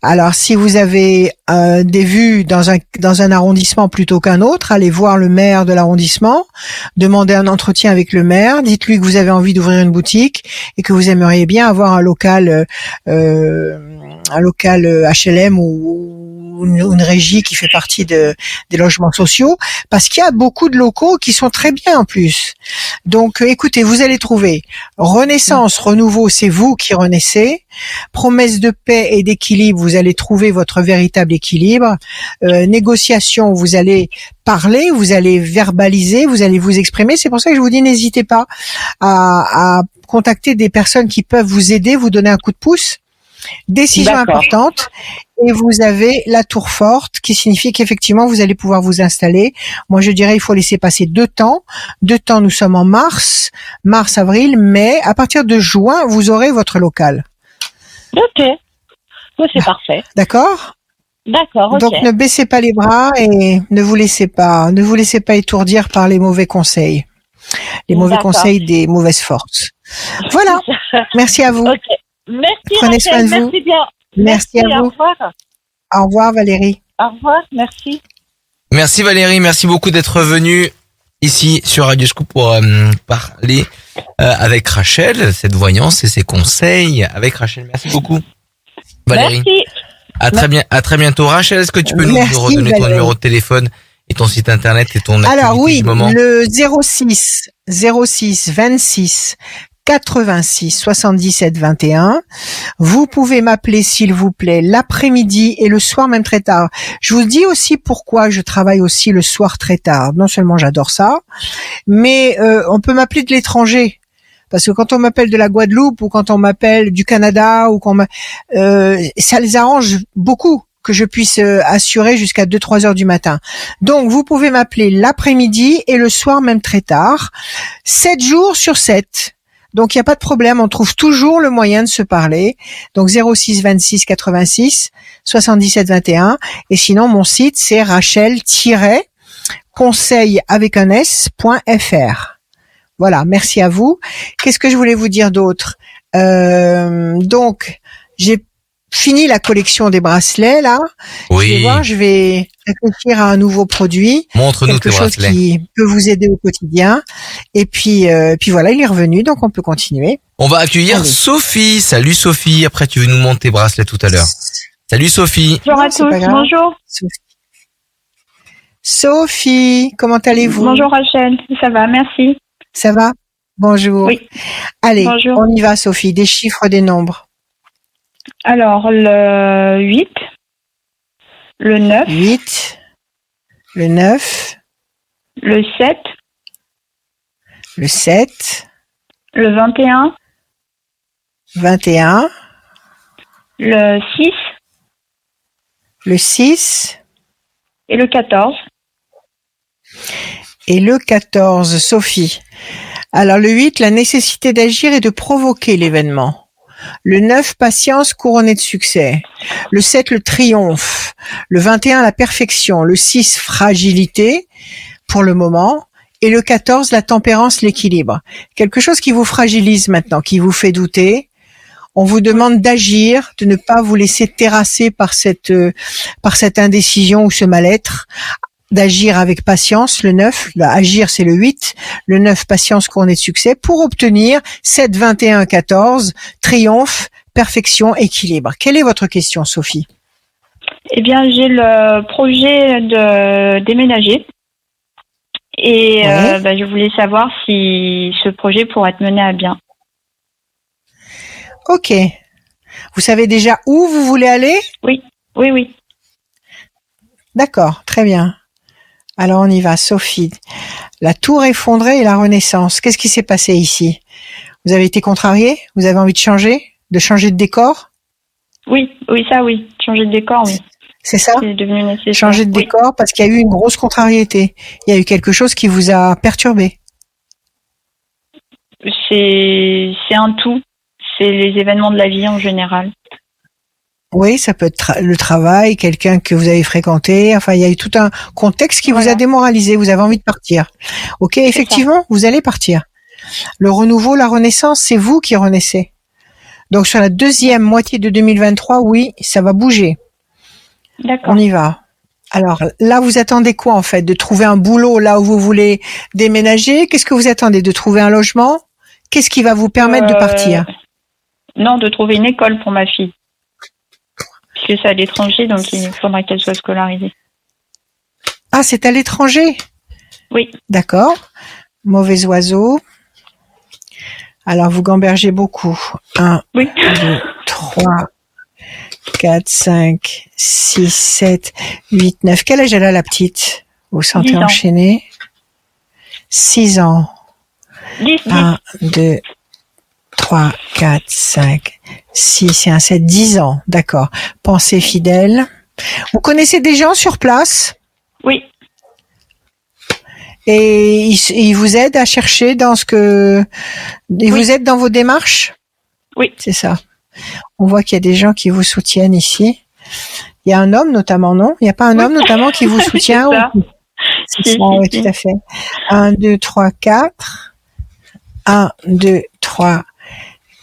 Alors, si vous avez euh, des vues dans un dans un arrondissement plutôt qu'un autre, allez voir le maire de l'arrondissement, demandez un entretien avec le maire, dites-lui que vous avez envie d'ouvrir une boutique et que vous aimeriez bien avoir un local euh, un local HLM ou, une, régie qui fait partie de, des logements sociaux, parce qu'il y a beaucoup de locaux qui sont très bien en plus. Donc, euh, écoutez, vous allez trouver Renaissance, renouveau, c'est vous qui renaissez. Promesse de paix et d'équilibre, vous allez trouver votre véritable équilibre. Euh, négociation, vous allez parler, vous allez verbaliser, vous allez vous exprimer. C'est pour ça que je vous dis, n'hésitez pas à, à contacter des personnes qui peuvent vous aider, vous donner un coup de pouce. Décision importante. Et vous avez la tour forte qui signifie qu'effectivement vous allez pouvoir vous installer. Moi je dirais il faut laisser passer deux temps. Deux temps nous sommes en mars, mars, avril, mais à partir de juin vous aurez votre local. Ok. c'est parfait. D'accord? D'accord. Donc ne baissez pas les bras et ne vous laissez pas, ne vous laissez pas étourdir par les mauvais conseils, les mauvais conseils des mauvaises forces. Voilà. Merci à vous. Merci Prenez soin de vous. Merci bien. Merci, à vous. Au revoir. Au revoir Valérie. Au revoir, merci. Merci Valérie, merci beaucoup d'être venue ici sur Radio Scoop pour euh, parler euh, avec Rachel, cette voyance et ses conseils avec Rachel. Merci beaucoup. Valérie. Merci. À très bien, à très bientôt. Rachel, est-ce que tu peux nous redonner ton numéro de téléphone et ton site internet et ton Alors oui, moment le 06 06 26 86 77 21. Vous pouvez m'appeler s'il vous plaît l'après-midi et le soir même très tard. Je vous dis aussi pourquoi je travaille aussi le soir très tard. Non seulement j'adore ça, mais euh, on peut m'appeler de l'étranger. Parce que quand on m'appelle de la Guadeloupe ou quand on m'appelle du Canada ou qu'on euh, ça les arrange beaucoup que je puisse euh, assurer jusqu'à 2-3 heures du matin. Donc vous pouvez m'appeler l'après-midi et le soir même très tard, 7 jours sur 7. Donc il n'y a pas de problème, on trouve toujours le moyen de se parler. Donc 06 26 86 77 21 et sinon mon site c'est rachel-conseil avec un s.fr. Voilà, merci à vous. Qu'est-ce que je voulais vous dire d'autre? Euh, Donc j'ai fini la collection des bracelets là. Oui. Je vais voir, je vais réfléchir à un nouveau produit. Montre-nous quelque chose qui peut vous aider au quotidien. Et puis, euh, puis voilà, il est revenu, donc on peut continuer. On va accueillir Sophie. Salut Sophie. Après, tu veux nous montrer tes bracelets tout à l'heure. Salut Sophie. Bonjour à tous. Bonjour. Sophie. comment allez-vous? Bonjour Rachel. Ça va, merci. Ça va? Bonjour. Oui. Allez, on y va Sophie. Des chiffres, des nombres. Alors, le 8, le 9. 8, le 9. Le 7. Le 7. Le 21. 21. Le 6. Le 6. Et le 14. Et le 14, Sophie. Alors le 8, la nécessité d'agir et de provoquer l'événement. Le 9, patience couronnée de succès. Le 7, le triomphe. Le 21, la perfection. Le 6, fragilité pour le moment. Et le 14, la tempérance, l'équilibre. Quelque chose qui vous fragilise maintenant, qui vous fait douter. On vous demande d'agir, de ne pas vous laisser terrasser par cette, euh, par cette indécision ou ce mal-être d'agir avec patience, le 9, agir c'est le 8, le 9 patience couronnée de succès pour obtenir 7 21 14 triomphe, perfection, équilibre. Quelle est votre question Sophie? Eh bien, j'ai le projet de déménager et euh, bah, je voulais savoir si ce projet pourrait être mené à bien. OK. Vous savez déjà où vous voulez aller? Oui. Oui, oui. D'accord, très bien. Alors on y va, Sophie. La tour effondrée et la renaissance. Qu'est-ce qui s'est passé ici? Vous avez été contrarié? Vous avez envie de changer? De changer de décor? Oui, oui, ça oui. Changer de décor, oui. C'est ça? Devenu. Changer de décor parce qu'il y a eu une grosse contrariété. Il y a eu quelque chose qui vous a perturbé. C'est un tout. C'est les événements de la vie en général. Oui, ça peut être le travail, quelqu'un que vous avez fréquenté. Enfin, il y a eu tout un contexte qui vous a démoralisé. Vous avez envie de partir. Ok, effectivement, vous allez partir. Le renouveau, la renaissance, c'est vous qui renaissez. Donc sur la deuxième moitié de 2023, oui, ça va bouger. D'accord. On y va. Alors là, vous attendez quoi en fait? De trouver un boulot là où vous voulez déménager? Qu'est-ce que vous attendez? De trouver un logement? Qu'est-ce qui va vous permettre de partir? euh, Non, de trouver une école pour ma fille c'est à l'étranger, donc il faudra qu'elle soit scolarisée. Ah, c'est à l'étranger? Oui. D'accord. Mauvais oiseau. Alors, vous gambergez beaucoup. 1, oui. 2, 3, 4, 5, 6, 7, 8, 9. Quel âge elle a, la petite? Vous sentez enchaîner 6 ans. 10, 1, 2, 3, 4, 5, 6 et 1, 7, 10 ans. D'accord. Pensée fidèle. Vous connaissez des gens sur place? Oui. Et ils, vous aident à chercher dans ce que... Ils vous aident dans vos démarches? Oui. C'est ça. On voit qu'il y a des gens qui vous soutiennent ici. Il y a un homme notamment, non? Il n'y a pas un homme notamment qui vous soutient C'est ça, oui, tout à fait. 1, 2, 3, 4. 1, 2, 3,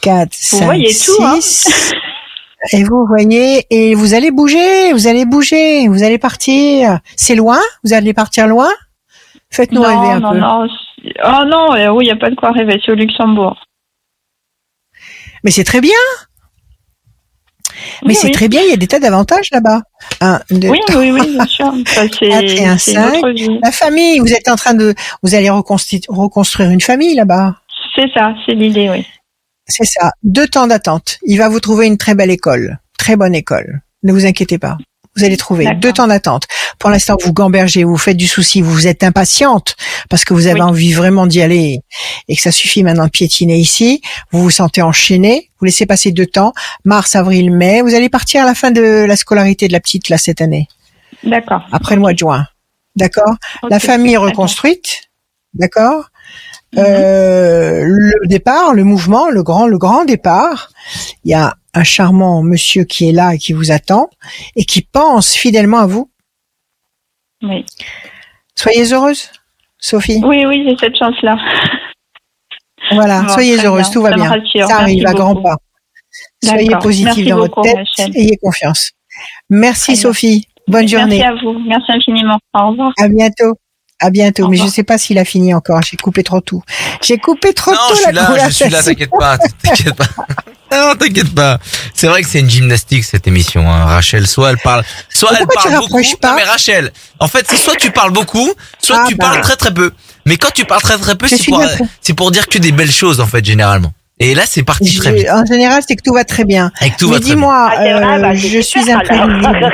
4, 5, voyez 6. Tout, hein et vous voyez, et vous allez bouger, vous allez bouger, vous allez partir. C'est loin Vous allez partir loin Faites-nous rêver un non, peu. Non, oh non, euh, oui, il n'y a pas de quoi rêver, c'est au Luxembourg. Mais c'est très bien. Mais c'est très bien, il y a des tas d'avantages là-bas. Un, deux, oui, oui, oui, bien sûr. c'est un, cinq. La famille, vous êtes en train de, vous allez reconstruire une famille là-bas. C'est ça, c'est l'idée, oui. C'est ça. Deux temps d'attente. Il va vous trouver une très belle école. Très bonne école. Ne vous inquiétez pas. Vous allez trouver deux temps d'attente. Pour l'instant, vous gambergez, vous faites du souci, vous êtes impatiente parce que vous avez envie vraiment d'y aller et que ça suffit maintenant de piétiner ici. Vous vous sentez enchaîné. Vous laissez passer deux temps, mars, avril, mai. Vous allez partir à la fin de la scolarité de la petite là cette année. D'accord. Après le mois de juin. D'accord? La famille est reconstruite. D'accord? Euh, le départ, le mouvement, le grand, le grand départ. Il y a un charmant monsieur qui est là et qui vous attend et qui pense fidèlement à vous. Oui. Soyez heureuse, Sophie. Oui, oui, j'ai cette chance-là. Voilà, soyez heureuse, tout va bien. Ça arrive à grands pas. Soyez positive dans votre tête, ayez confiance. Merci Sophie. Bonne journée. Merci à vous. Merci infiniment. Au revoir. À bientôt. À bientôt. Mais je sais pas s'il a fini encore. J'ai coupé trop tout. J'ai coupé trop non. Je suis là, je suis là. T'inquiète pas. T'inquiète pas. Non, t'inquiète pas. C'est vrai que c'est une gymnastique cette émission. Hein. Rachel, soit elle parle, soit elle parle beaucoup. Pas non, mais Rachel, en fait, c'est soit tu parles beaucoup, soit ah, tu parles bah. très très peu. Mais quand tu parles très très peu, c'est pour, dire que des belles choses en fait généralement. Et là, c'est parti très vite. En général, c'est que tout va très bien. Et que tout mais dis-moi, euh, bah, je suis imprévisible.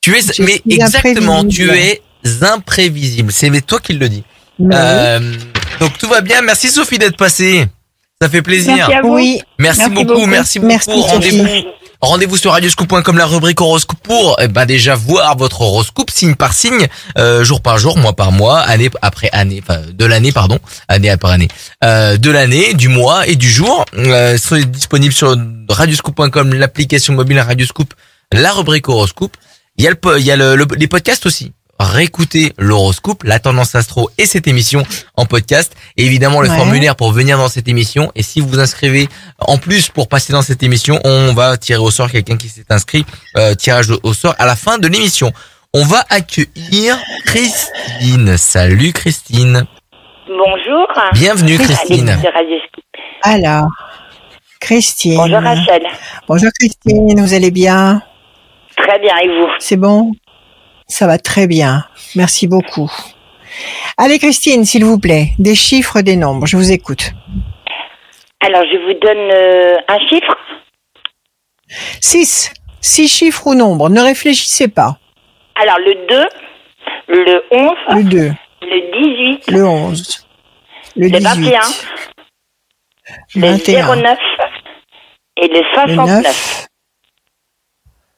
Tu es, mais exactement, tu es imprévisible. C'est toi qui le dis. Euh, donc tout va bien. Merci Sophie d'être passée. Ça fait plaisir. Merci à vous. Oui. Merci, beaucoup, merci beaucoup. Rendez-vous. Rendez-vous sur radioscoop.com la rubrique horoscope pour eh ben déjà voir votre horoscope signe par signe, euh, jour par jour, mois par mois, année après année, enfin de l'année pardon, année après année, euh, de l'année, du mois et du jour. Euh, sont disponibles sur radioscoop.com l'application mobile Radioscoop, la rubrique horoscope. Il y a le, il y a le, les podcasts aussi réécouter l'horoscope, la tendance astro et cette émission en podcast. Et évidemment, le formulaire pour venir dans cette émission. Et si vous vous inscrivez en plus pour passer dans cette émission, on va tirer au sort quelqu'un qui s'est inscrit, euh, tirage au sort à la fin de l'émission. On va accueillir Christine. Salut Christine. Bonjour. Bienvenue Christine. Alors, Christine. Bonjour Rachel. Bonjour Christine, vous allez bien? Très bien, et vous? C'est bon? Ça va très bien. Merci beaucoup. Allez, Christine, s'il vous plaît, des chiffres, des nombres. Je vous écoute. Alors, je vous donne euh, un chiffre. Six. Six chiffres ou nombres. Ne réfléchissez pas. Alors, le 2, le 11. Le 2. Le 18. Le 11. Le, 21. Le 09. Et le 69.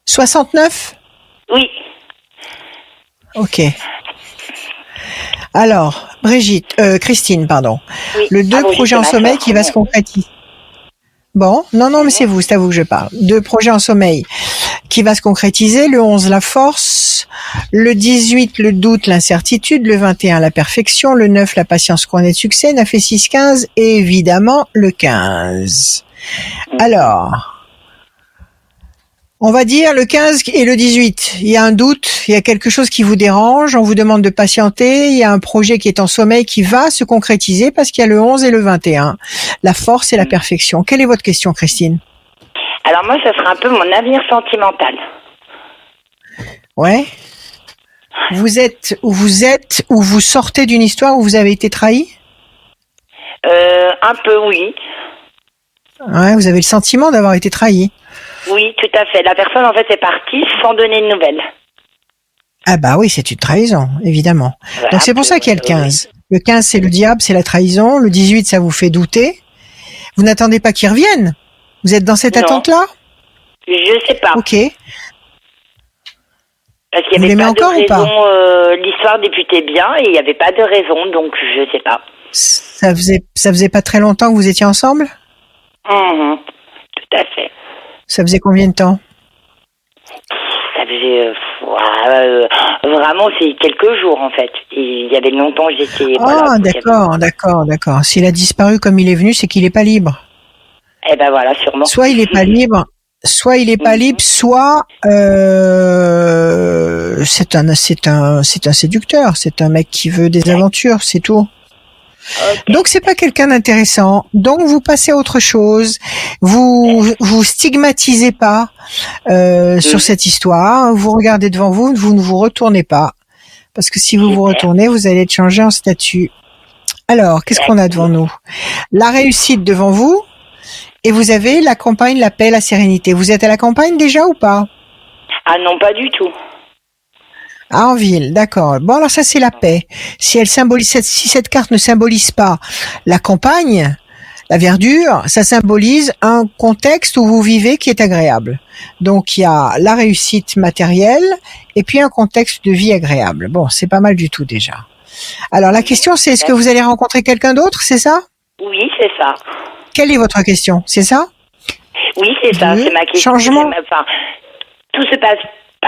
69 Oui. Ok. Alors, Brigitte, euh, Christine, pardon. Le deux ah projets en sommeil qui va se concrétiser. Bon, non, non, mais c'est vous, c'est à vous que je parle. Deux projets en sommeil qui va se concrétiser. Le 11, la force. Le 18, le doute, l'incertitude. Le 21, la perfection. Le 9, la patience couronnée de succès. 9 et 6, 15. Et évidemment, le 15. Alors, on va dire le 15 et le 18. Il y a un doute, il y a quelque chose qui vous dérange, on vous demande de patienter, il y a un projet qui est en sommeil qui va se concrétiser parce qu'il y a le 11 et le 21. La force et la perfection. Quelle est votre question, Christine? Alors moi, ce sera un peu mon avenir sentimental. Ouais. Vous êtes où vous êtes où vous sortez d'une histoire où vous avez été trahi? Euh, Un peu, oui. Ouais, vous avez le sentiment d'avoir été trahi. Oui, tout à fait. La personne, en fait, est partie sans donner de nouvelles. Ah bah oui, c'est une trahison, évidemment. Donc c'est pour ça qu'il y a le 15. Le 15, c'est le diable, c'est la trahison. Le 18, ça vous fait douter. Vous n'attendez pas qu'il revienne Vous êtes dans cette attente-là? Je sais pas. Ok. Parce qu'il n'y avait pas de raison. Euh, L'histoire débutait bien et il n'y avait pas de raison, donc je sais pas. Ça faisait, ça faisait pas très longtemps que vous étiez ensemble? Mmh, Tout à fait. Ça faisait combien de temps Ça faisait euh, vraiment c'est quelques jours en fait. il y avait longtemps j'étais. Ah d'accord, d'accord, d'accord. S'il a disparu comme il est venu, c'est qu'il n'est pas libre. Eh ben voilà, sûrement. Soit il n'est pas libre, soit il n'est pas mhm. libre, soit euh, c'est un, c'est un, c'est un séducteur, c'est un mec qui veut des aventures, c'est tout. Donc c'est pas quelqu'un d'intéressant. Donc vous passez à autre chose. Vous vous stigmatisez pas euh, sur cette histoire. Vous regardez devant vous, vous ne vous retournez pas parce que si vous vous retournez, vous allez être changé en statut. Alors qu'est-ce qu'on a devant nous? La réussite devant vous et vous avez la campagne, la paix, la sérénité. Vous êtes à la campagne déjà ou pas? Ah non, pas du tout. Ah, en ville, d'accord. Bon, alors ça c'est la paix. Si elle symbolise, si cette carte ne symbolise pas la campagne, la verdure, ça symbolise un contexte où vous vivez qui est agréable. Donc il y a la réussite matérielle et puis un contexte de vie agréable. Bon, c'est pas mal du tout déjà. Alors la question c'est est-ce que vous allez rencontrer quelqu'un d'autre, c'est ça? Oui, c'est ça. Quelle est votre question? C'est ça? Oui, c'est ça, c'est ma question. Changement. tout se passe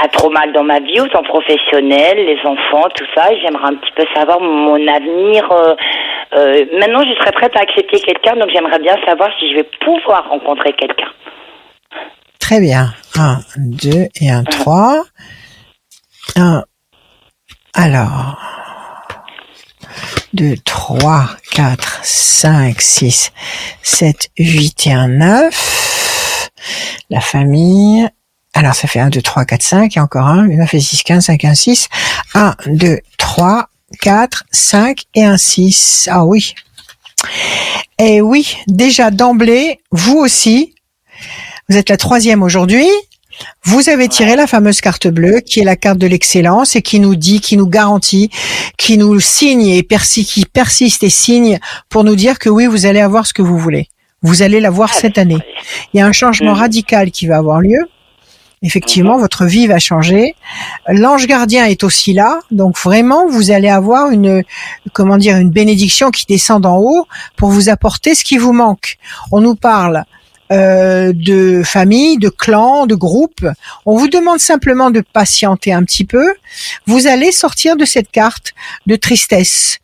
trop mal dans ma vie, autant professionnelle, les enfants, tout ça. J'aimerais un petit peu savoir mon avenir. Euh, euh, maintenant, je serais prête à accepter quelqu'un, donc j'aimerais bien savoir si je vais pouvoir rencontrer quelqu'un. Très bien. Un, deux et un, trois. Un. Alors. 2, 3, 4, 5, 6, 7, 8 et un 9. La famille. Alors, ça fait 1, 2, 3, 4, 5, et encore un, 9 et 6, 15, 5, 1, 6. 1, 2, 3, 4, 5 et un 6. Ah oui. Et oui, déjà d'emblée, vous aussi, vous êtes la troisième aujourd'hui, vous avez tiré la fameuse carte bleue, qui est la carte de l'excellence et qui nous dit, qui nous garantit, qui nous signe et qui persiste et signe pour nous dire que oui, vous allez avoir ce que vous voulez. Vous allez l'avoir cette année. Il y a un changement mhm. radical qui va avoir lieu. Effectivement, mhm. votre vie va changer. L'ange gardien est aussi là, donc vraiment, vous allez avoir une, comment dire, une bénédiction qui descend d'en haut pour vous apporter ce qui vous manque. On nous parle euh, de famille, de clan, de groupe. On vous demande simplement de patienter un petit peu. Vous allez sortir de cette carte de tristesse.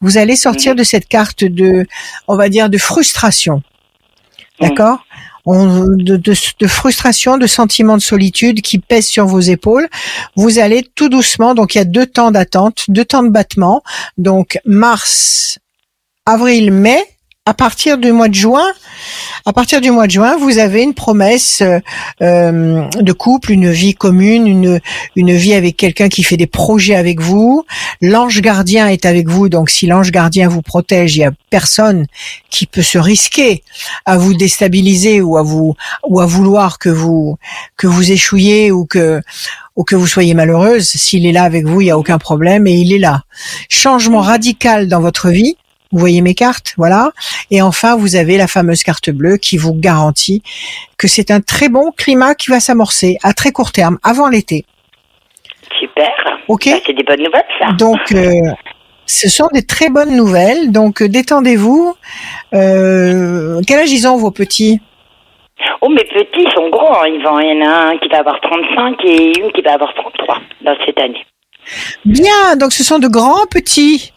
Vous allez sortir mhm. de cette carte de, on va dire, de frustration. Mhm. De, de, de, frustration, de sentiment de solitude qui pèse sur vos épaules. Vous allez tout doucement, donc il y a deux temps d'attente, deux temps de battement. Donc mars, avril, mai, à partir du mois de juin, à partir du mois de juin, vous avez une promesse euh, euh, de couple, une vie commune, une une vie avec quelqu'un qui fait des projets avec vous. L'ange gardien est avec vous, donc si l'ange gardien vous protège, il y a personne qui peut se risquer à vous déstabiliser ou à vous ou à vouloir que vous que vous échouiez ou que ou que vous soyez malheureuse. S'il est là avec vous, il y a aucun problème et il est là. Changement radical dans votre vie vous voyez mes cartes, voilà. Et enfin, vous avez la fameuse carte bleue qui vous garantit que c'est un très bon climat qui va s'amorcer à très court terme, avant l'été. Super. Ok. Bah, c'est des bonnes nouvelles, ça. Donc, euh, ce sont des très bonnes nouvelles. Donc, euh, détendez-vous. Euh, quel âge ils ont vos petits? Oh, mes petits sont gros. Hein. Il y en a un qui va avoir 35 et une qui va avoir 33 dans cette année. Bien, donc ce sont de grands petits.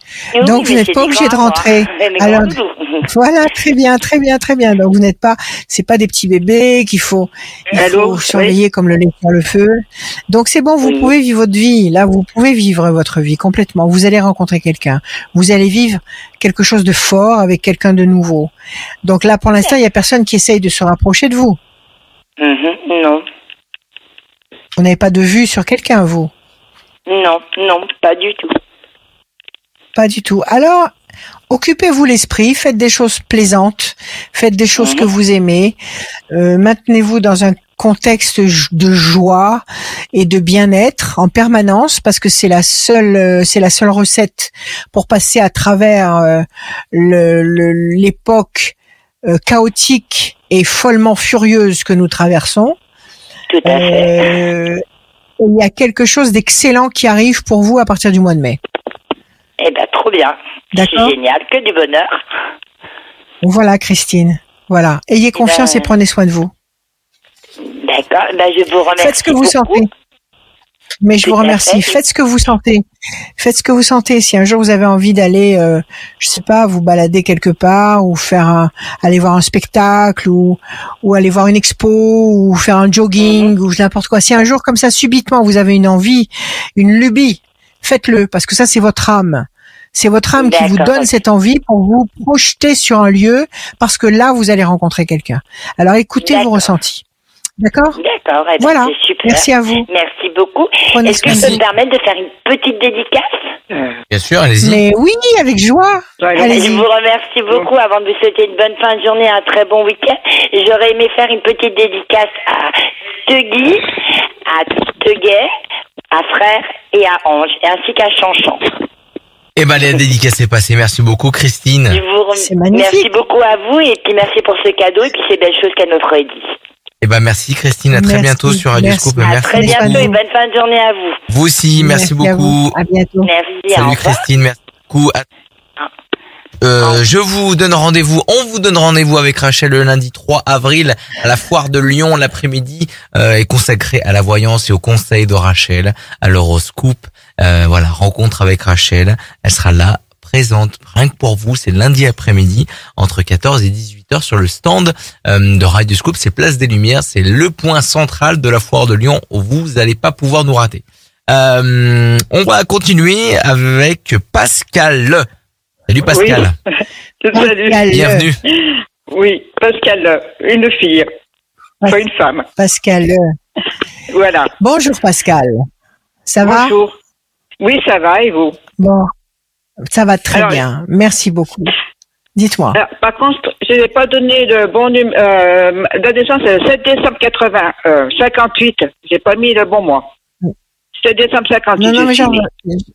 Donc vous n'êtes pas obligé de rentrer. Alors, voilà, très bien, très bien, très bien. Donc vous n'êtes pas, c'est pas des petits bébés qu'il faut, il faut surveiller comme le lait sur le feu. Donc c'est bon, vous pouvez vivre votre vie. Là, vous pouvez vivre votre vie complètement. Vous allez rencontrer quelqu'un. Vous allez vivre quelque chose de fort avec quelqu'un de nouveau. Donc là, pour l'instant, il y a personne qui essaye de se rapprocher de vous. Mm-hmm, non. Vous n'avez pas de vue sur quelqu'un, vous? Non, non, pas du tout. Pas du tout. Alors, occupez-vous l'esprit, faites des choses plaisantes, faites des choses que mhm. vous aimez, euh, maintenez-vous dans un contexte de joie et de bien-être en permanence parce que c'est la seule euh, c'est la seule recette pour passer à travers euh, l'époque chaotique et follement furieuse que nous traversons. Tout à fait il y a quelque chose d'excellent qui arrive pour vous à partir du mois de mai. Eh ben, trop bien. C'est génial, que du bonheur. Voilà, Christine. Voilà. Ayez eh confiance ben, et prenez soin de vous. D'accord. Ben, je vous remercie. Faites ce que vous sentez. Mais je vous remercie. Faites ce que vous sentez. Faites ce que vous sentez. Si un jour vous avez envie d'aller, euh, je sais pas, vous balader quelque part ou faire un, aller voir un spectacle ou ou aller voir une expo ou faire un jogging ou n'importe quoi. Si un jour comme ça subitement vous avez une envie, une lubie, faites-le parce que ça c'est votre âme. C'est votre âme qui vous donne cette envie pour vous projeter sur un lieu parce que là vous allez rencontrer quelqu'un. Alors écoutez vos ressentis. D'accord? D'accord, eh ben, voilà. c'est super. Merci à vous. Merci beaucoup. Est-ce que je peux me permettre de faire une petite dédicace? Bien sûr, allez-y. Mais oui, avec joie. je vous remercie beaucoup. Avant de vous souhaiter une bonne fin de journée, un très bon week-end, j'aurais aimé faire une petite dédicace à Tegui, à Teguet, à Frère et à Ange, ainsi qu'à Chanchan. Eh ben, la dédicace est passée. Merci beaucoup, Christine. Je vous remercie. Merci beaucoup à vous et puis merci pour ce cadeau et puis ces belles choses qu'elle nous dit. Eh ben merci Christine, à très bientôt sur Radio Scoop. Merci. À très bientôt et bonne fin de journée à vous. Vous aussi, merci, beaucoup. À, bientôt. Merci. Salut Christine, merci beaucoup. Ah. Euh, je vous donne rendez-vous, on vous donne rendez-vous avec Rachel le lundi 3 avril à la foire de Lyon. L'après-midi euh, est consacré à la voyance et au conseil de Rachel, à l'horoscope. Euh, voilà, rencontre avec Rachel. Elle sera là présente rien que pour vous. C'est lundi après-midi entre 14 et 18 h sur le stand euh, de Radio Scoop. C'est Place des Lumières. C'est le point central de la foire de Lyon. Vous n'allez pas pouvoir nous rater. Euh, on va continuer avec Pascal. Salut Pascal. Salut. Bienvenue. Oui, Pascal, une fille, pas une femme. Pascal. Voilà. Bonjour Pascal. Ça va? Bonjour. Oui, ça va et vous? Bon, ça va très bien. Merci beaucoup. Dites-moi. Par contre, je n'ai pas donné le bon numéro. Euh, la naissance, c'est le 7 décembre 80, euh, 58. J'ai pas mis le bon mois. 7 décembre 58. Non, non, mais genre,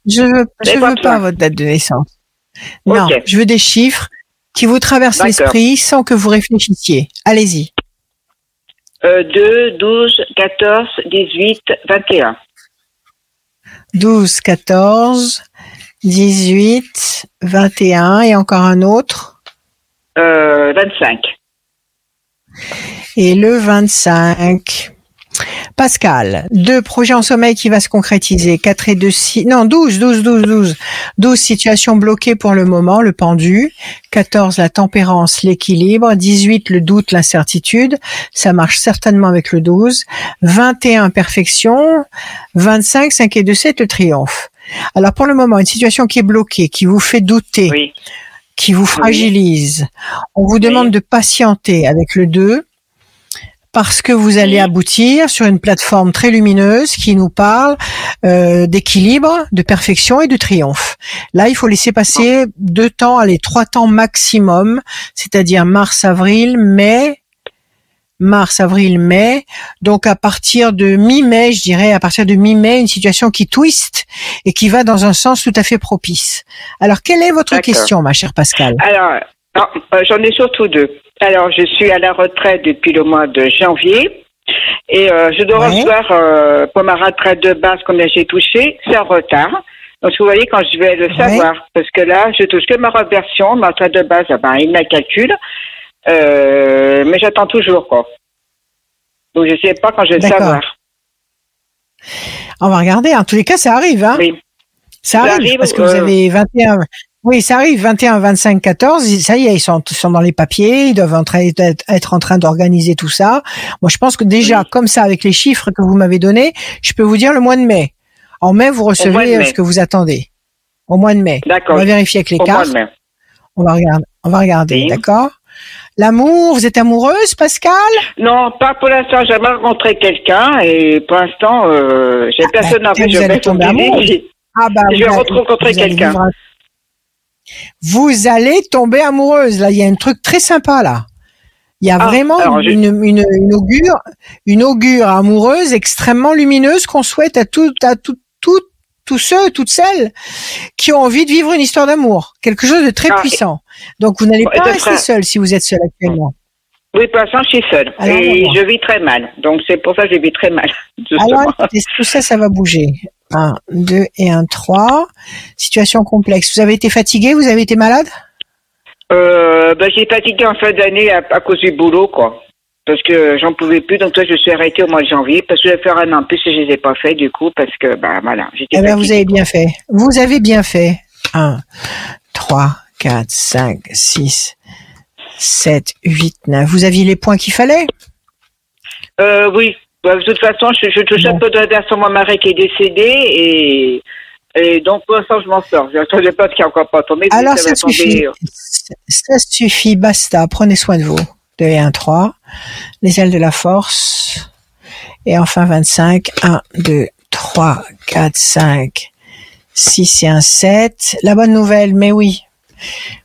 je veux, je veux pas votre date de naissance. Non, je veux des chiffres qui vous traversent l'esprit sans que vous réfléchissiez. Allez-y. Euh, 2, 12, 14, 18, 21. 12, 14, 18, 21 et encore un autre euh, 25. Et le 25. Pascal, deux projets en sommeil qui va se concrétiser, 4 et 2, 6, non, 12, 12, 12, 12. 12 situations bloquées pour le moment, le pendu. 14, la tempérance, l'équilibre. 18, le doute, l'incertitude. Ça marche certainement avec le 12. 21, perfection. 25, 5 et 2, 7, le triomphe. Alors pour le moment, une situation qui est bloquée, qui vous fait douter, qui vous fragilise, on vous demande de patienter avec le 2 parce que vous allez aboutir sur une plateforme très lumineuse qui nous parle euh, d'équilibre, de perfection et de triomphe. Là, il faut laisser passer deux temps, allez, trois temps maximum, c'est-à-dire mars, avril, mai, mars, avril, mai. Donc à partir de mi-mai, je dirais, à partir de mi-mai, une situation qui twist et qui va dans un sens tout à fait propice. Alors quelle est votre question, ma chère Pascal Alors, euh, j'en ai surtout deux. Alors je suis à la retraite depuis le mois de janvier. Et euh, je dois recevoir euh, pour ma retraite de base combien j'ai touché, c'est en retard. Donc vous voyez quand je vais le savoir, parce que là je touche que ma reversion, ma retraite de base, ah ben, il la calcule. Euh, mais j'attends toujours, quoi. Donc je sais pas quand je vais le savoir. On va regarder. En tous les cas, ça arrive. Hein Oui. Ça, arrive, parce que vous avez 21. Oui, ça arrive 21, 25, 14. Ça y est, ils sont, sont dans les papiers. Ils doivent être, être en train d'organiser tout ça. Moi, je pense que déjà, comme ça, avec les chiffres que vous m'avez donnés, je peux vous dire le mois de mai. En mai, vous recevez mai. ce que vous attendez. Au mois de mai. D'accord. On va vérifier avec les Au mois cartes. de mai. On va regarder. On va regarder. Oui. D'accord. L'amour, vous êtes amoureuse, Pascal? Non, pas pour l'instant. J'aimerais rencontrer quelqu'un et pour l'instant, euh, j'ai Ah, personne bah, en fait. vous Je vais tomber amoureuse. Ah bah, Je vais rencontrer quelqu'un. Vous allez tomber amoureuse. Là, il y a un truc très sympa là. Il y a Ah, vraiment une, une, une augure, une augure amoureuse extrêmement lumineuse qu'on souhaite à tout, à tout, tout- tous ceux, toutes celles qui ont envie de vivre une histoire d'amour. Quelque chose de très Ah, puissant. Donc, vous n'allez Bon, pas rester seul si vous êtes seul actuellement. Oui, pour l'instant, je suis seule. Alors, et je vis très mal. Donc, c'est pour ça que je vis très mal. Justement. Alors, tout ça, ça va bouger. Un, deux et un, trois. Situation complexe. Vous avez été fatigué? Vous avez été malade? Euh, ben, j'ai fatigué en fin d'année à, à cause du boulot, quoi. Parce que j'en pouvais plus, donc toi, je suis arrêtée au mois de janvier, parce que je vais faire un an plus et je les ai pas fait, du coup, parce que, ben, voilà, j'étais Eh bien, vous avez bien fait. Vous avez bien fait. 1, 3, 4, 5, 6, 7, 8, 9. Vous aviez les points qu'il fallait? Euh, oui. Ben, de toute façon, je, je touche un peu de la de mon mari qui est décédé, et, et donc, pour l'instant, je m'en sors. N'attendais pas qu'il n'y a encore pas tombé. Alors, ça ça suffit. euh, Ça suffit. Basta. Prenez soin de vous. 2 et 1, 3. Les ailes de la force. Et enfin 25. 1, 2, 3, 4, 5, 6 et 1, 7. La bonne nouvelle, mais oui.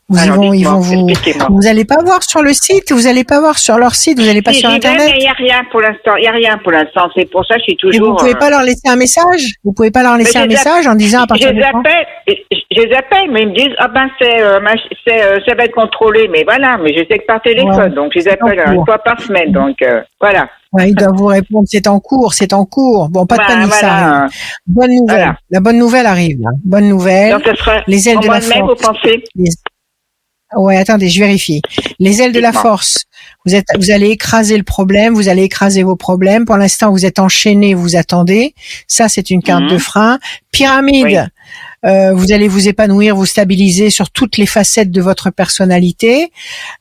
Vous, Alors, vont, ils vont vous, vous allez pas voir sur le site, vous allez pas voir sur leur site, vous allez pas sur internet. il n'y a rien pour l'instant. Il n'y a rien pour l'instant. C'est pour ça que je suis Et toujours. vous pouvez euh, pas leur laisser un message? Vous pouvez pas leur laisser je un message en disant à Je partir de les appelle, je les appelle, mais ils me disent ah ben c'est, euh, euh, ça va être contrôlé, mais voilà, mais je sais que par téléphone, Ouais, donc je les appelle euh, une fois par semaine, donc euh, voilà. Ouais, Ils doivent vous répondre c'est en cours, c'est en cours. Bon, pas de Voilà, panique, ça arrive. Bonne nouvelle. Voilà. La bonne nouvelle arrive. Bonne nouvelle. Donc ce sera les ailes de la mai, vous pensez? Les- Ouais, attendez, je vérifie. Les ailes de la force. Vous êtes, vous allez écraser le problème, vous allez écraser vos problèmes. Pour l'instant, vous êtes enchaîné, vous attendez. Ça, c'est une carte Mhm. de frein. Pyramide. Euh, vous allez vous épanouir, vous stabiliser sur toutes les facettes de votre personnalité.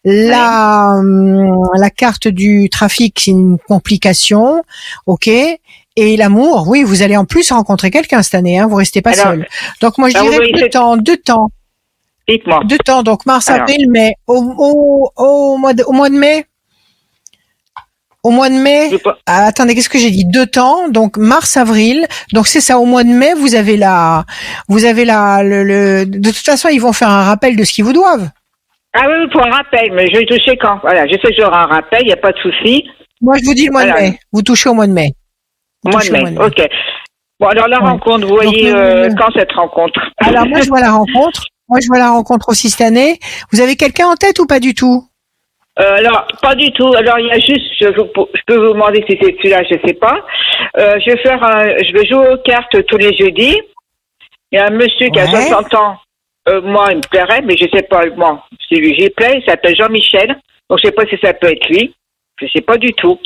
La, hum, la carte du trafic, c'est une complication, ok. Et l'amour, oui, vous allez en plus rencontrer quelqu'un cette année. Hein, vous restez pas Alors, seul. Donc moi, je ah, vous dirais deux temps, deux temps. Dites-moi. Deux temps, donc mars, Alors. avril, mai. Au, au, au, mois de, au mois de mai? Au mois de mai? Ah, Attendez, qu'est-ce que j'ai dit? Deux temps, donc mars, avril. Donc c'est ça, au mois de mai, vous avez la... Vous avez la... Le, le- de toute façon, ils vont faire un rappel de ce qu'ils vous doivent. Ah oui, pour un rappel, mais je vais toucher quand? Voilà, je sais que j'aurai un rappel, il n'y a pas de souci. Moi, je vous dis le mois Voilà. de mai. Vous touchez au mois de mai. Vous Mois de au mai, ok. Bon, alors la Ouais. rencontre, vous voyez Donc, euh, euh, quand cette rencontre? Alors moi, je vois la rencontre. Moi, je vois la rencontre aussi cette année. Vous avez quelqu'un en tête ou pas du tout? Euh, alors, pas du tout. Alors, il y a juste, je, vous- je peux vous demander si c'est celui-là, je sais pas. Euh, je vais faire, un, je vais jouer aux cartes tous les jeudis. Il y a un monsieur qui a Ouais. 60 ans. Euh, moi, il me plairait, mais je sais pas, moi, si lui j'y plais, il s'appelle Jean-Michel. Donc, je sais pas si ça peut être lui. Je sais pas du tout.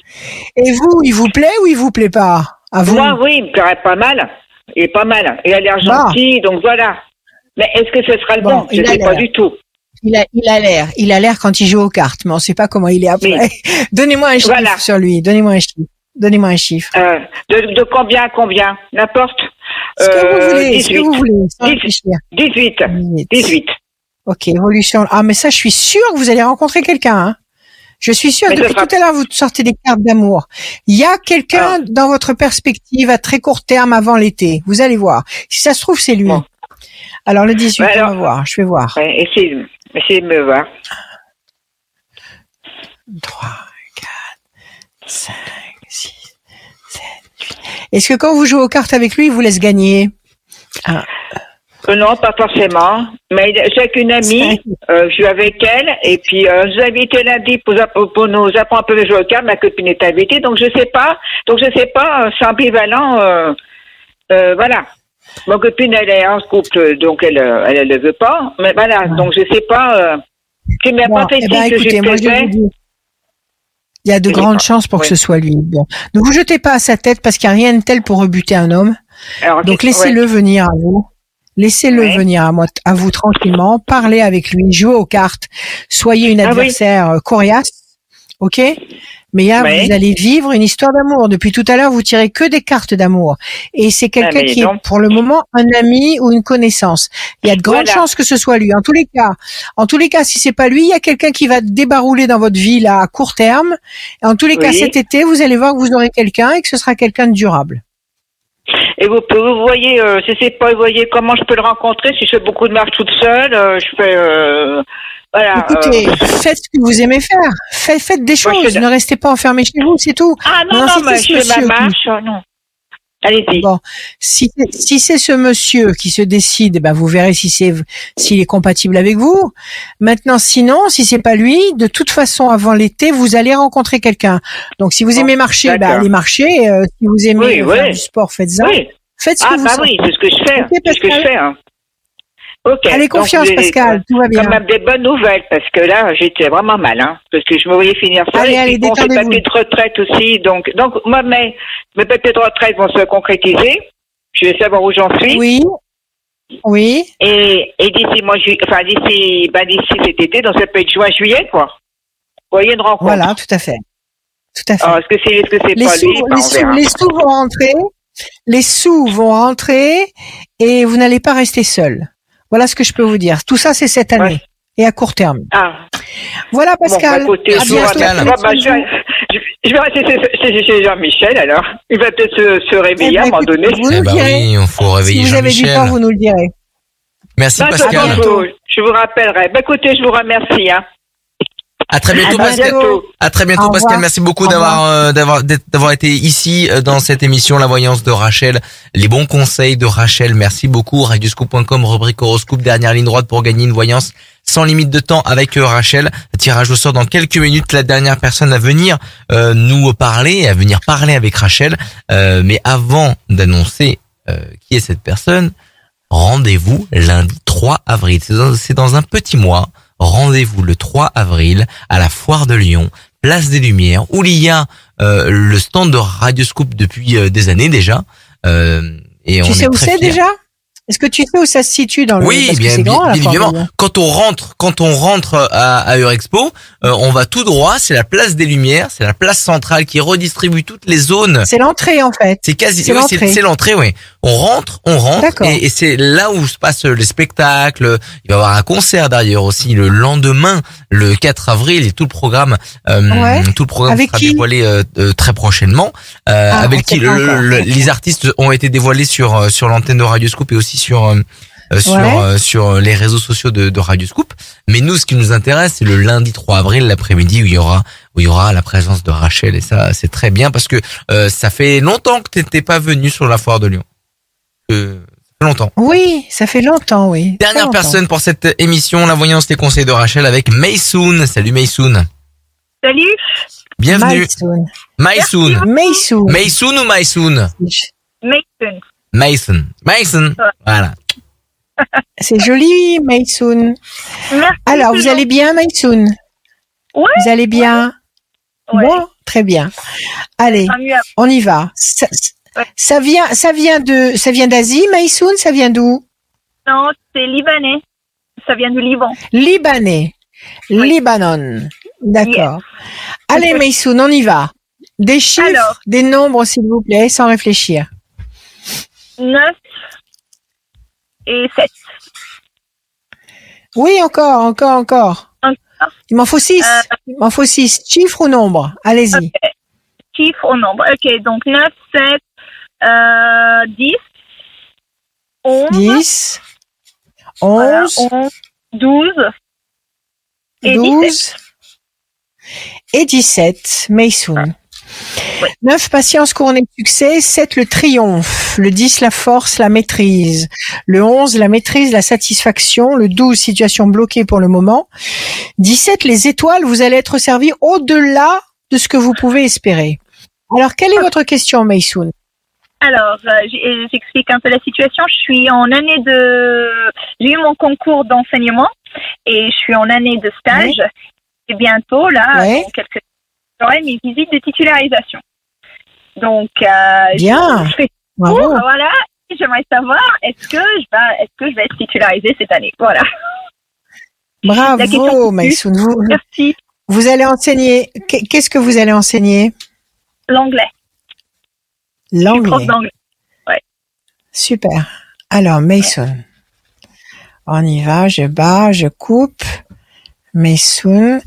Et vous, il vous plaît ou il vous plaît pas? À vous? Moi, oui, il me plairait pas mal. Il est pas mal. Il a l'air Bah. gentil, donc voilà. Mais est-ce que ce sera le Bon, bon, Je a sais pas du tout. Il a, il a l'air, il a l'air quand il joue aux cartes, mais on sait pas comment il est après. Donnez-moi un chiffre Voilà. sur lui. Donnez-moi un chiffre. Donnez-moi un chiffre. Euh, de, de combien à combien? N'importe. Ce que Euh, vous voulez, ce que 18. vous voulez, sans 18. réfléchir. 18. 18. 18. Ok, évolution. Ah, mais ça, je suis sûre que vous allez rencontrer quelqu'un. Hein. Je suis sûre. Mais Depuis tout à l'heure, vous sortez des cartes d'amour. Il y a quelqu'un Ah. dans votre perspective à très court terme avant l'été. Vous allez voir. Si ça se trouve, c'est lui. Bon. Alors le 18, Ouais, on alors- va voir. Je vais voir. Ouais, essayez, essayez de me voir. 3, 4, 5, 6, 7, 8. Est-ce que quand vous jouez aux cartes avec lui, il vous laisse gagner? Ah, Euh, non, pas forcément. Mais j'ai qu'une amie, euh, je suis avec elle, et puis euh, je vous invité lundi pour, pour, pour nous apprendre un peu le jeu au cartes. Ma copine est invitée, donc je sais pas. Donc je sais pas, euh, c'est ambivalent. Euh, euh, voilà. Ma copine, elle est en couple, donc elle, euh, elle, elle le veut pas. Mais voilà, Ouais. donc je sais pas. Euh, qui m'a Bon, pas fait eh ben, que moi, je vais plaisais. vous dire. Il y a de grandes chances pour que ce soit lui. Bon, ne vous jetez pas à sa tête parce qu'il n'y a rien de tel pour rebuter un homme. Donc laissez-le venir à vous. Laissez-le venir à, moi, à vous tranquillement. Parlez avec lui. Jouez aux cartes. Soyez une ah adversaire euh, coriace. OK? Mais là, vous allez vivre une histoire d'amour. Depuis tout à l'heure, vous tirez que des cartes d'amour. Et c'est quelqu'un ah, qui est, pour le moment, un ami ou une connaissance. Il y a de grandes chances que ce soit lui. En tous les cas, en tous les cas, si c'est pas lui, il y a quelqu'un qui va débarouler dans votre vie, là, à court terme. Et en tous les cas, cet été, vous allez voir que vous aurez quelqu'un et que ce sera quelqu'un de durable. Et vous, vous voyez, euh, si c'est pas, vous voyez comment je peux le rencontrer, si je fais beaucoup de marches toute seule, euh, je fais, euh, voilà. Écoutez, euh, faites ce que vous aimez faire. Faites, faites des choses. ne restez pas enfermé chez vous, c'est tout. Ah non, non, non je fais ma marche, non. Allez-y. Bon, si, si c'est ce monsieur qui se décide, ben vous verrez si c'est s'il est compatible avec vous. Maintenant, sinon, si c'est pas lui, de toute façon, avant l'été, vous allez rencontrer quelqu'un. Donc, si vous aimez marcher, ben allez marcher. Euh, si vous aimez faire du sport, faites-ça. Faites ce ah, que bah oui, c'est ce que je fais. c'est ce que je fais. Hein. Allez, confiance, Pascal, tout va bien. Même des bonnes nouvelles, parce que là, j'étais vraiment mal, hein, parce que je me voyais finir ça. Allez, et allez, bon, ces papiers de retraite aussi, donc, donc, moi, mes, mes papiers de retraite vont se concrétiser. Je vais savoir où j'en suis. Oui. Oui. Et, et d'ici, moi, enfin, d'ici, bah, d'ici cet été, donc ça peut être juin, juillet, quoi. Vous voyez une rencontre. Voilà, tout à fait. Tout à fait. est-ce que c'est, est-ce que c'est pas sous, lui? les, sous, les sous vont rentrer. Les sous vont rentrer et vous n'allez pas rester seul. Voilà ce que je peux vous dire. Tout ça, c'est cette année et à court terme. Ah. Voilà, Pascal. Bon, bah, écoutez, je, je, vais rester chez Jean-Michel alors. Il va peut-être se, réveiller eh à un ben, moment donné. Vous eh ben oui, il faut réveiller si vous avez du temps, vous nous le direz. Merci Pascal. Je vous rappellerai. Bah, écoutez, je vous remercie. Hein. À très bientôt, Pascal. À très bientôt, Pascal. Merci beaucoup d'avoir euh, d'avoir d'avoir été ici euh, dans cette émission La Voyance de Rachel. Les bons conseils de Rachel. Merci beaucoup. Radioscoop.com, rubrique horoscope, dernière ligne droite pour gagner une voyance sans limite de temps avec euh, Rachel. Tirage au sort dans quelques minutes. La dernière personne à venir nous parler, à venir parler avec Rachel. mais avant d'annoncer qui est cette personne, rendez-vous lundi 3 avril. C'est dans un petit mois rendez-vous le 3 avril à la Foire de Lyon, place des Lumières, où il y a euh, le stand de Radioscope depuis euh, des années déjà. Euh, et tu sais où c'est déjà? Est-ce que tu sais où ça se situe dans le Oui, bien, bien, évidemment. Quand on rentre, quand on rentre à, à Eurexpo, euh, on va tout droit. C'est la place des Lumières, c'est la place centrale qui redistribue toutes les zones. C'est l'entrée en fait. C'est quasi, c'est l'entrée, oui. On rentre, on rentre, et, et c'est là où se passent les spectacles. Il va y avoir un concert d'ailleurs aussi le lendemain, le 4 avril, et tout le programme, euh, tout le programme avec sera dévoilé euh, très prochainement. Ah, avec qui les artistes ont été dévoilés sur sur l'antenne de Radio Scoop et aussi sur euh, euh, sur euh, sur les réseaux sociaux de, de Radio Scoop. Mais nous, ce qui nous intéresse, c'est le lundi 3 avril, l'après-midi, où il y aura où il y aura la présence de Rachel. Et ça, c'est très bien parce que ça fait longtemps que t'étais pas venu sur la foire de Lyon. Euh, longtemps. Oui, ça fait longtemps, oui. Dernière personne pour cette émission, la voyance des conseils de Rachel avec Maysoon. Salut Maysoon. Salut. Bienvenue. Maysoon. Maysoon. Maysoon ou Maysoon? Maysoon. Mason. Mason. Voilà. C'est joli, Mason. Alors, vous allez bien, Mason? Oui. Vous allez bien? Bon, très bien. Allez, on y va. Ça, vient, ça vient de, ça vient d'Asie, Maïsoun Ça vient d'où? Non, c'est libanais. Ça vient du Liban. Libanais. Libanon. D'accord. Allez, Maïsoun, on y va. Des chiffres, des nombres, s'il vous plaît, sans réfléchir. 9 et 7. Oui, encore, encore, encore. Il m'en faut 6. Euh, Il m'en faut 6. Chiffre ou nombre? Allez-y. Chiffre ou nombre? Ok, donc 9, 7, euh, 10, 11. 10, 11, 11 12 et 12 17. et 17. Maysoon. 9, patience couronnée de succès. 7, le triomphe. Le 10, la force, la maîtrise. Le 11, la maîtrise, la satisfaction. Le 12, situation bloquée pour le moment. 17, les étoiles, vous allez être servi au-delà de ce que vous pouvez espérer. Alors, quelle est votre question, Maysoon? Alors, euh, euh, j'explique un peu la situation. Je suis en année de... J'ai eu mon concours d'enseignement et je suis en année de stage. Et bientôt, là, quelques j'aurai mes visites de titularisation. Donc, euh, Bien. je fais tout, voilà. J'aimerais savoir, est-ce que je vais, est-ce que je vais être titularisée cette année? Voilà. Bravo. Maïsoun. Vous, Merci. vous allez enseigner. qu'est- Qu'est-ce que vous allez enseigner? L'anglais. L'anglais. d'anglais. Super. Alors, Mason. On y va, je bats, je coupe. Mason.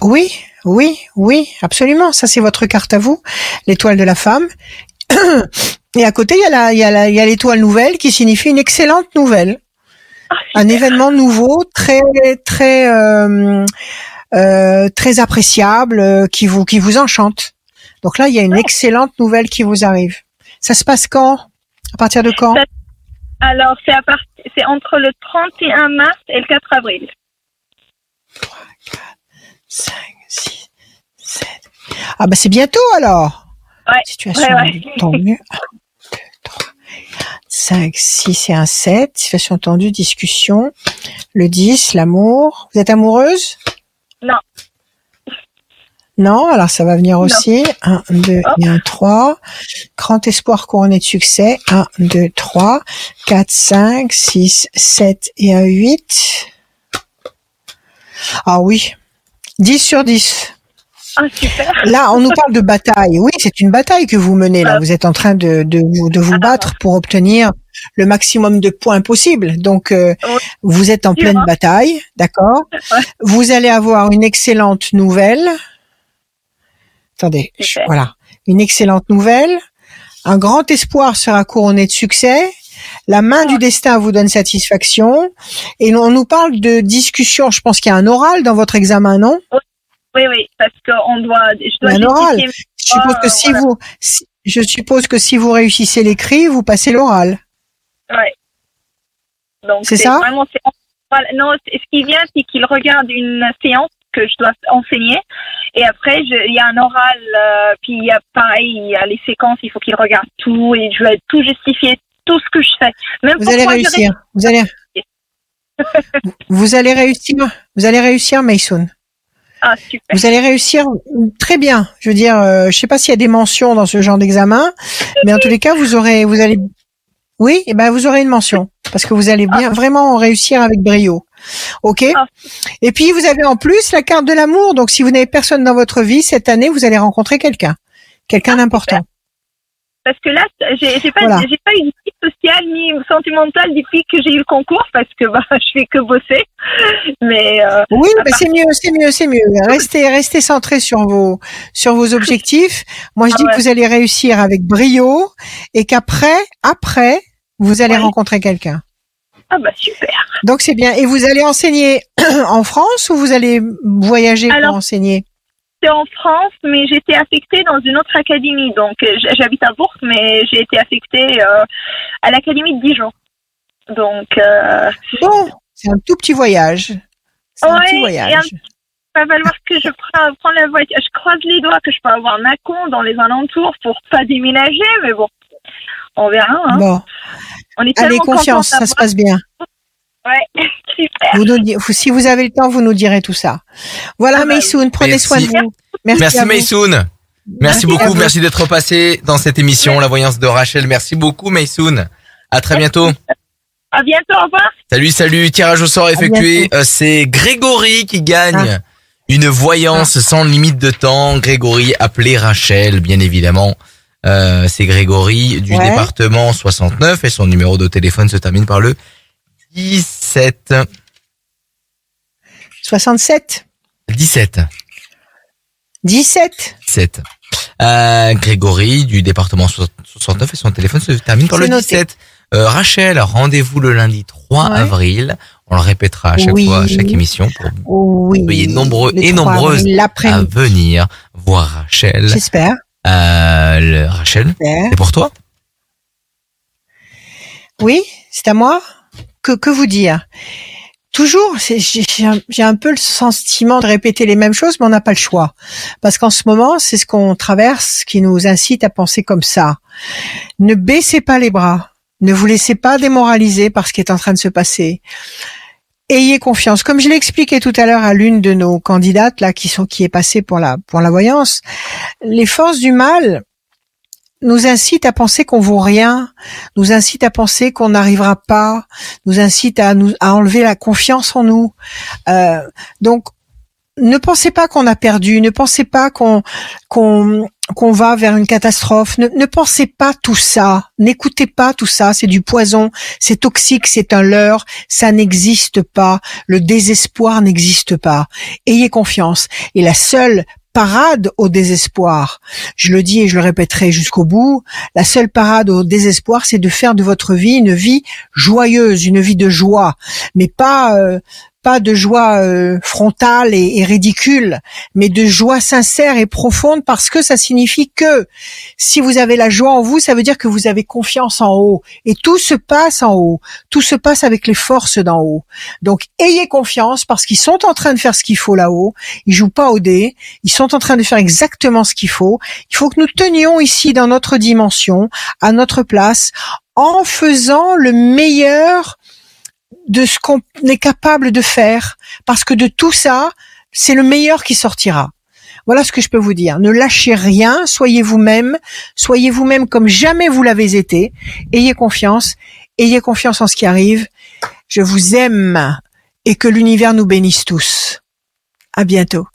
Oui, oui, oui, absolument. Ça, c'est votre carte à vous. L'étoile de la femme. Et à côté, il y a la, il y a la, il y a l'étoile nouvelle qui signifie une excellente nouvelle. Ah, Un événement nouveau, très, très, euh, euh, très appréciable, euh, qui vous, qui vous enchante. Donc là, il y a une excellente nouvelle qui vous arrive. Ça se passe quand? À partir de quand? Ça- Alors, c'est à part- c'est entre le 31 mars et le 4 avril. 5, 6, 7. Ah bah c'est bientôt alors. Ouais, Situation ouais, ouais. tendue. 1, 2, 3, 5, 6 et un 7. Situation tendue, discussion. Le 10, l'amour. Vous êtes amoureuse? Non. Non, alors ça va venir aussi. 1, 2 Oh. et un 3. Grand espoir couronné de succès. 1, 2, 3, 4, 5, 6, 7 et un 8. Ah oui. 10 sur 10. Ah, super. Là, on nous parle de bataille. Oui, c'est une bataille que vous menez là. Vous êtes en train de, de, vous- de vous battre pour obtenir le maximum de points possible. Donc, euh, Oui. vous êtes en pleine bataille, d'accord? Ouais. Vous allez avoir une excellente nouvelle. Attendez, je- voilà. Une excellente nouvelle. Un grand espoir sera couronné de succès. La main du destin vous donne satisfaction. Et on nous parle de discussion. Je pense qu'il y a un oral dans votre examen, non? Oui, oui, parce qu'on doit, je dois Un oral. Je suppose que si voilà. vous, si- je suppose que si vous réussissez l'écrit, vous passez l'oral. Ouais. Donc C'est ça? vraiment non, ce qui vient c'est qu'il regarde une séance que je dois enseigner et après il y a un oral euh, puis il y a pareil il y a les séquences il faut qu'il regarde tout et je vais tout justifier tout ce que je fais même Vous allez réussir. Vous allez, vous allez réussir. Vous allez réussir, Mason. ah super Vous allez réussir très bien. Je veux dire, euh, je sais pas s'il y a des mentions dans ce genre d'examen, mais en tous les cas, vous aurez, vous allez, oui, et ben vous aurez une mention parce que vous allez bien vraiment réussir avec brio. Ok? Ah. Et puis vous avez en plus la carte de l'amour. Donc si vous n'avez personne dans votre vie cette année, vous allez rencontrer quelqu'un, quelqu'un d'important. Parce que là j'ai j'ai pas Voilà. j'ai pas eu de vie sociale ni sentimentale depuis que j'ai eu le concours parce que bah je fais que bosser mais euh, Oui, mais c'est mieux, c'est mieux, c'est mieux. Restez, restez centré sur vos, sur vos objectifs. Moi, je Ah dis ouais. que vous allez réussir avec brio et qu'après, après, vous allez Ouais. rencontrer quelqu'un. ah bah super Donc c'est bien. Et vous allez enseigner en France ou vous allez voyager Alors, pour enseigner? J'étais en France, mais j'étais affectée dans une autre académie. Donc, euh, j'habite à Bourg, mais j'ai été affectée euh, à l'académie de Dijon. Donc, euh, Bon, c'est un tout petit voyage. C'est un petit et voyage. un- va falloir que je prenne, prenne la voiture. Je croise les doigts que je peux avoir Mâcon dans les alentours pour pas déménager, mais bon, on verra. Hein. Bon, On est allez, confiance, ça se passe bien. Ouais, super. Vous nous di- vous- si vous avez le temps, vous nous direz tout ça. Voilà, Ah bah Maysoun, prenez Merci. soin de vous. Merci, Merci. Maysoun. Merci beaucoup, vous. merci d'être passé dans cette émission, la voyance de Rachel. Merci beaucoup Maysoun. À très bientôt. À bientôt, au revoir. Salut, salut. Tirage au sort effectué. Euh, C'est Grégory qui gagne une voyance sans limite de temps. Grégory appelé Rachel, bien évidemment. Euh, C'est Grégory du Ouais. département 69 et son numéro de téléphone se termine par le 17. 67, 17. 17. 17. Euh, Grégory du département 69 et son téléphone se termine par le noté. 17. Euh, Rachel, rendez-vous le lundi 3 Ouais. avril. On le répétera à chaque Oui. fois, à chaque émission pour Oui. Soyez nombreux Le et 3 nombreuses à venir voir Rachel. J'espère. Euh, le- Rachel, c'est pour toi? Oui, c'est à moi? Que, que vous dire? Toujours, j'ai un peu le sentiment de répéter les mêmes choses, mais on n'a pas le choix. Parce qu'en ce moment, c'est ce qu'on traverse qui nous incite à penser comme ça. Ne baissez pas les bras. Ne vous laissez pas démoraliser par ce qui est en train de se passer. ayez confiance. Comme je l'ai expliqué tout à l'heure à l'une de nos candidates là qui sont qui est passée pour la pour la voyance, les forces du mal nous incitent à penser qu'on vaut rien, nous incitent à penser qu'on n'arrivera pas, nous incitent à nous à enlever la confiance en nous. Euh, donc ne pensez pas qu'on a perdu, ne pensez pas qu'on qu'on qu'on va vers une catastrophe. Ne, ne pensez pas tout ça. N'écoutez pas tout ça. C'est du poison. C'est toxique. C'est un leurre. Ça n'existe pas. Le désespoir n'existe pas. Ayez confiance. Et la seule parade au désespoir. Je le dis et je le répéterai jusqu'au bout. La seule parade au désespoir, c'est de faire de votre vie une vie joyeuse, une vie de joie, mais pas euh, pas de joie euh, frontale et, ridicule, mais de joie sincère et profonde parce que ça signifie que si vous avez la joie en vous, ça veut dire que vous avez confiance en haut. Et tout se passe en haut. Tout se passe avec les forces d'en haut. Donc ayez confiance parce qu'ils sont en train de faire ce qu'il faut là-haut. Ils jouent pas au dé. Ils sont en train de faire exactement ce qu'il faut. Il faut que nous tenions ici dans notre dimension, à notre place, en faisant le meilleur de ce qu'on est capable de faire, parce que de tout ça, c'est le meilleur qui sortira. Voilà ce que je peux vous dire. Ne lâchez rien, soyez vous-même, soyez vous-même comme jamais vous l'avez été. Ayez confiance, ayez confiance en ce qui arrive. Je vous aime et que l'univers nous bénisse tous. À bientôt.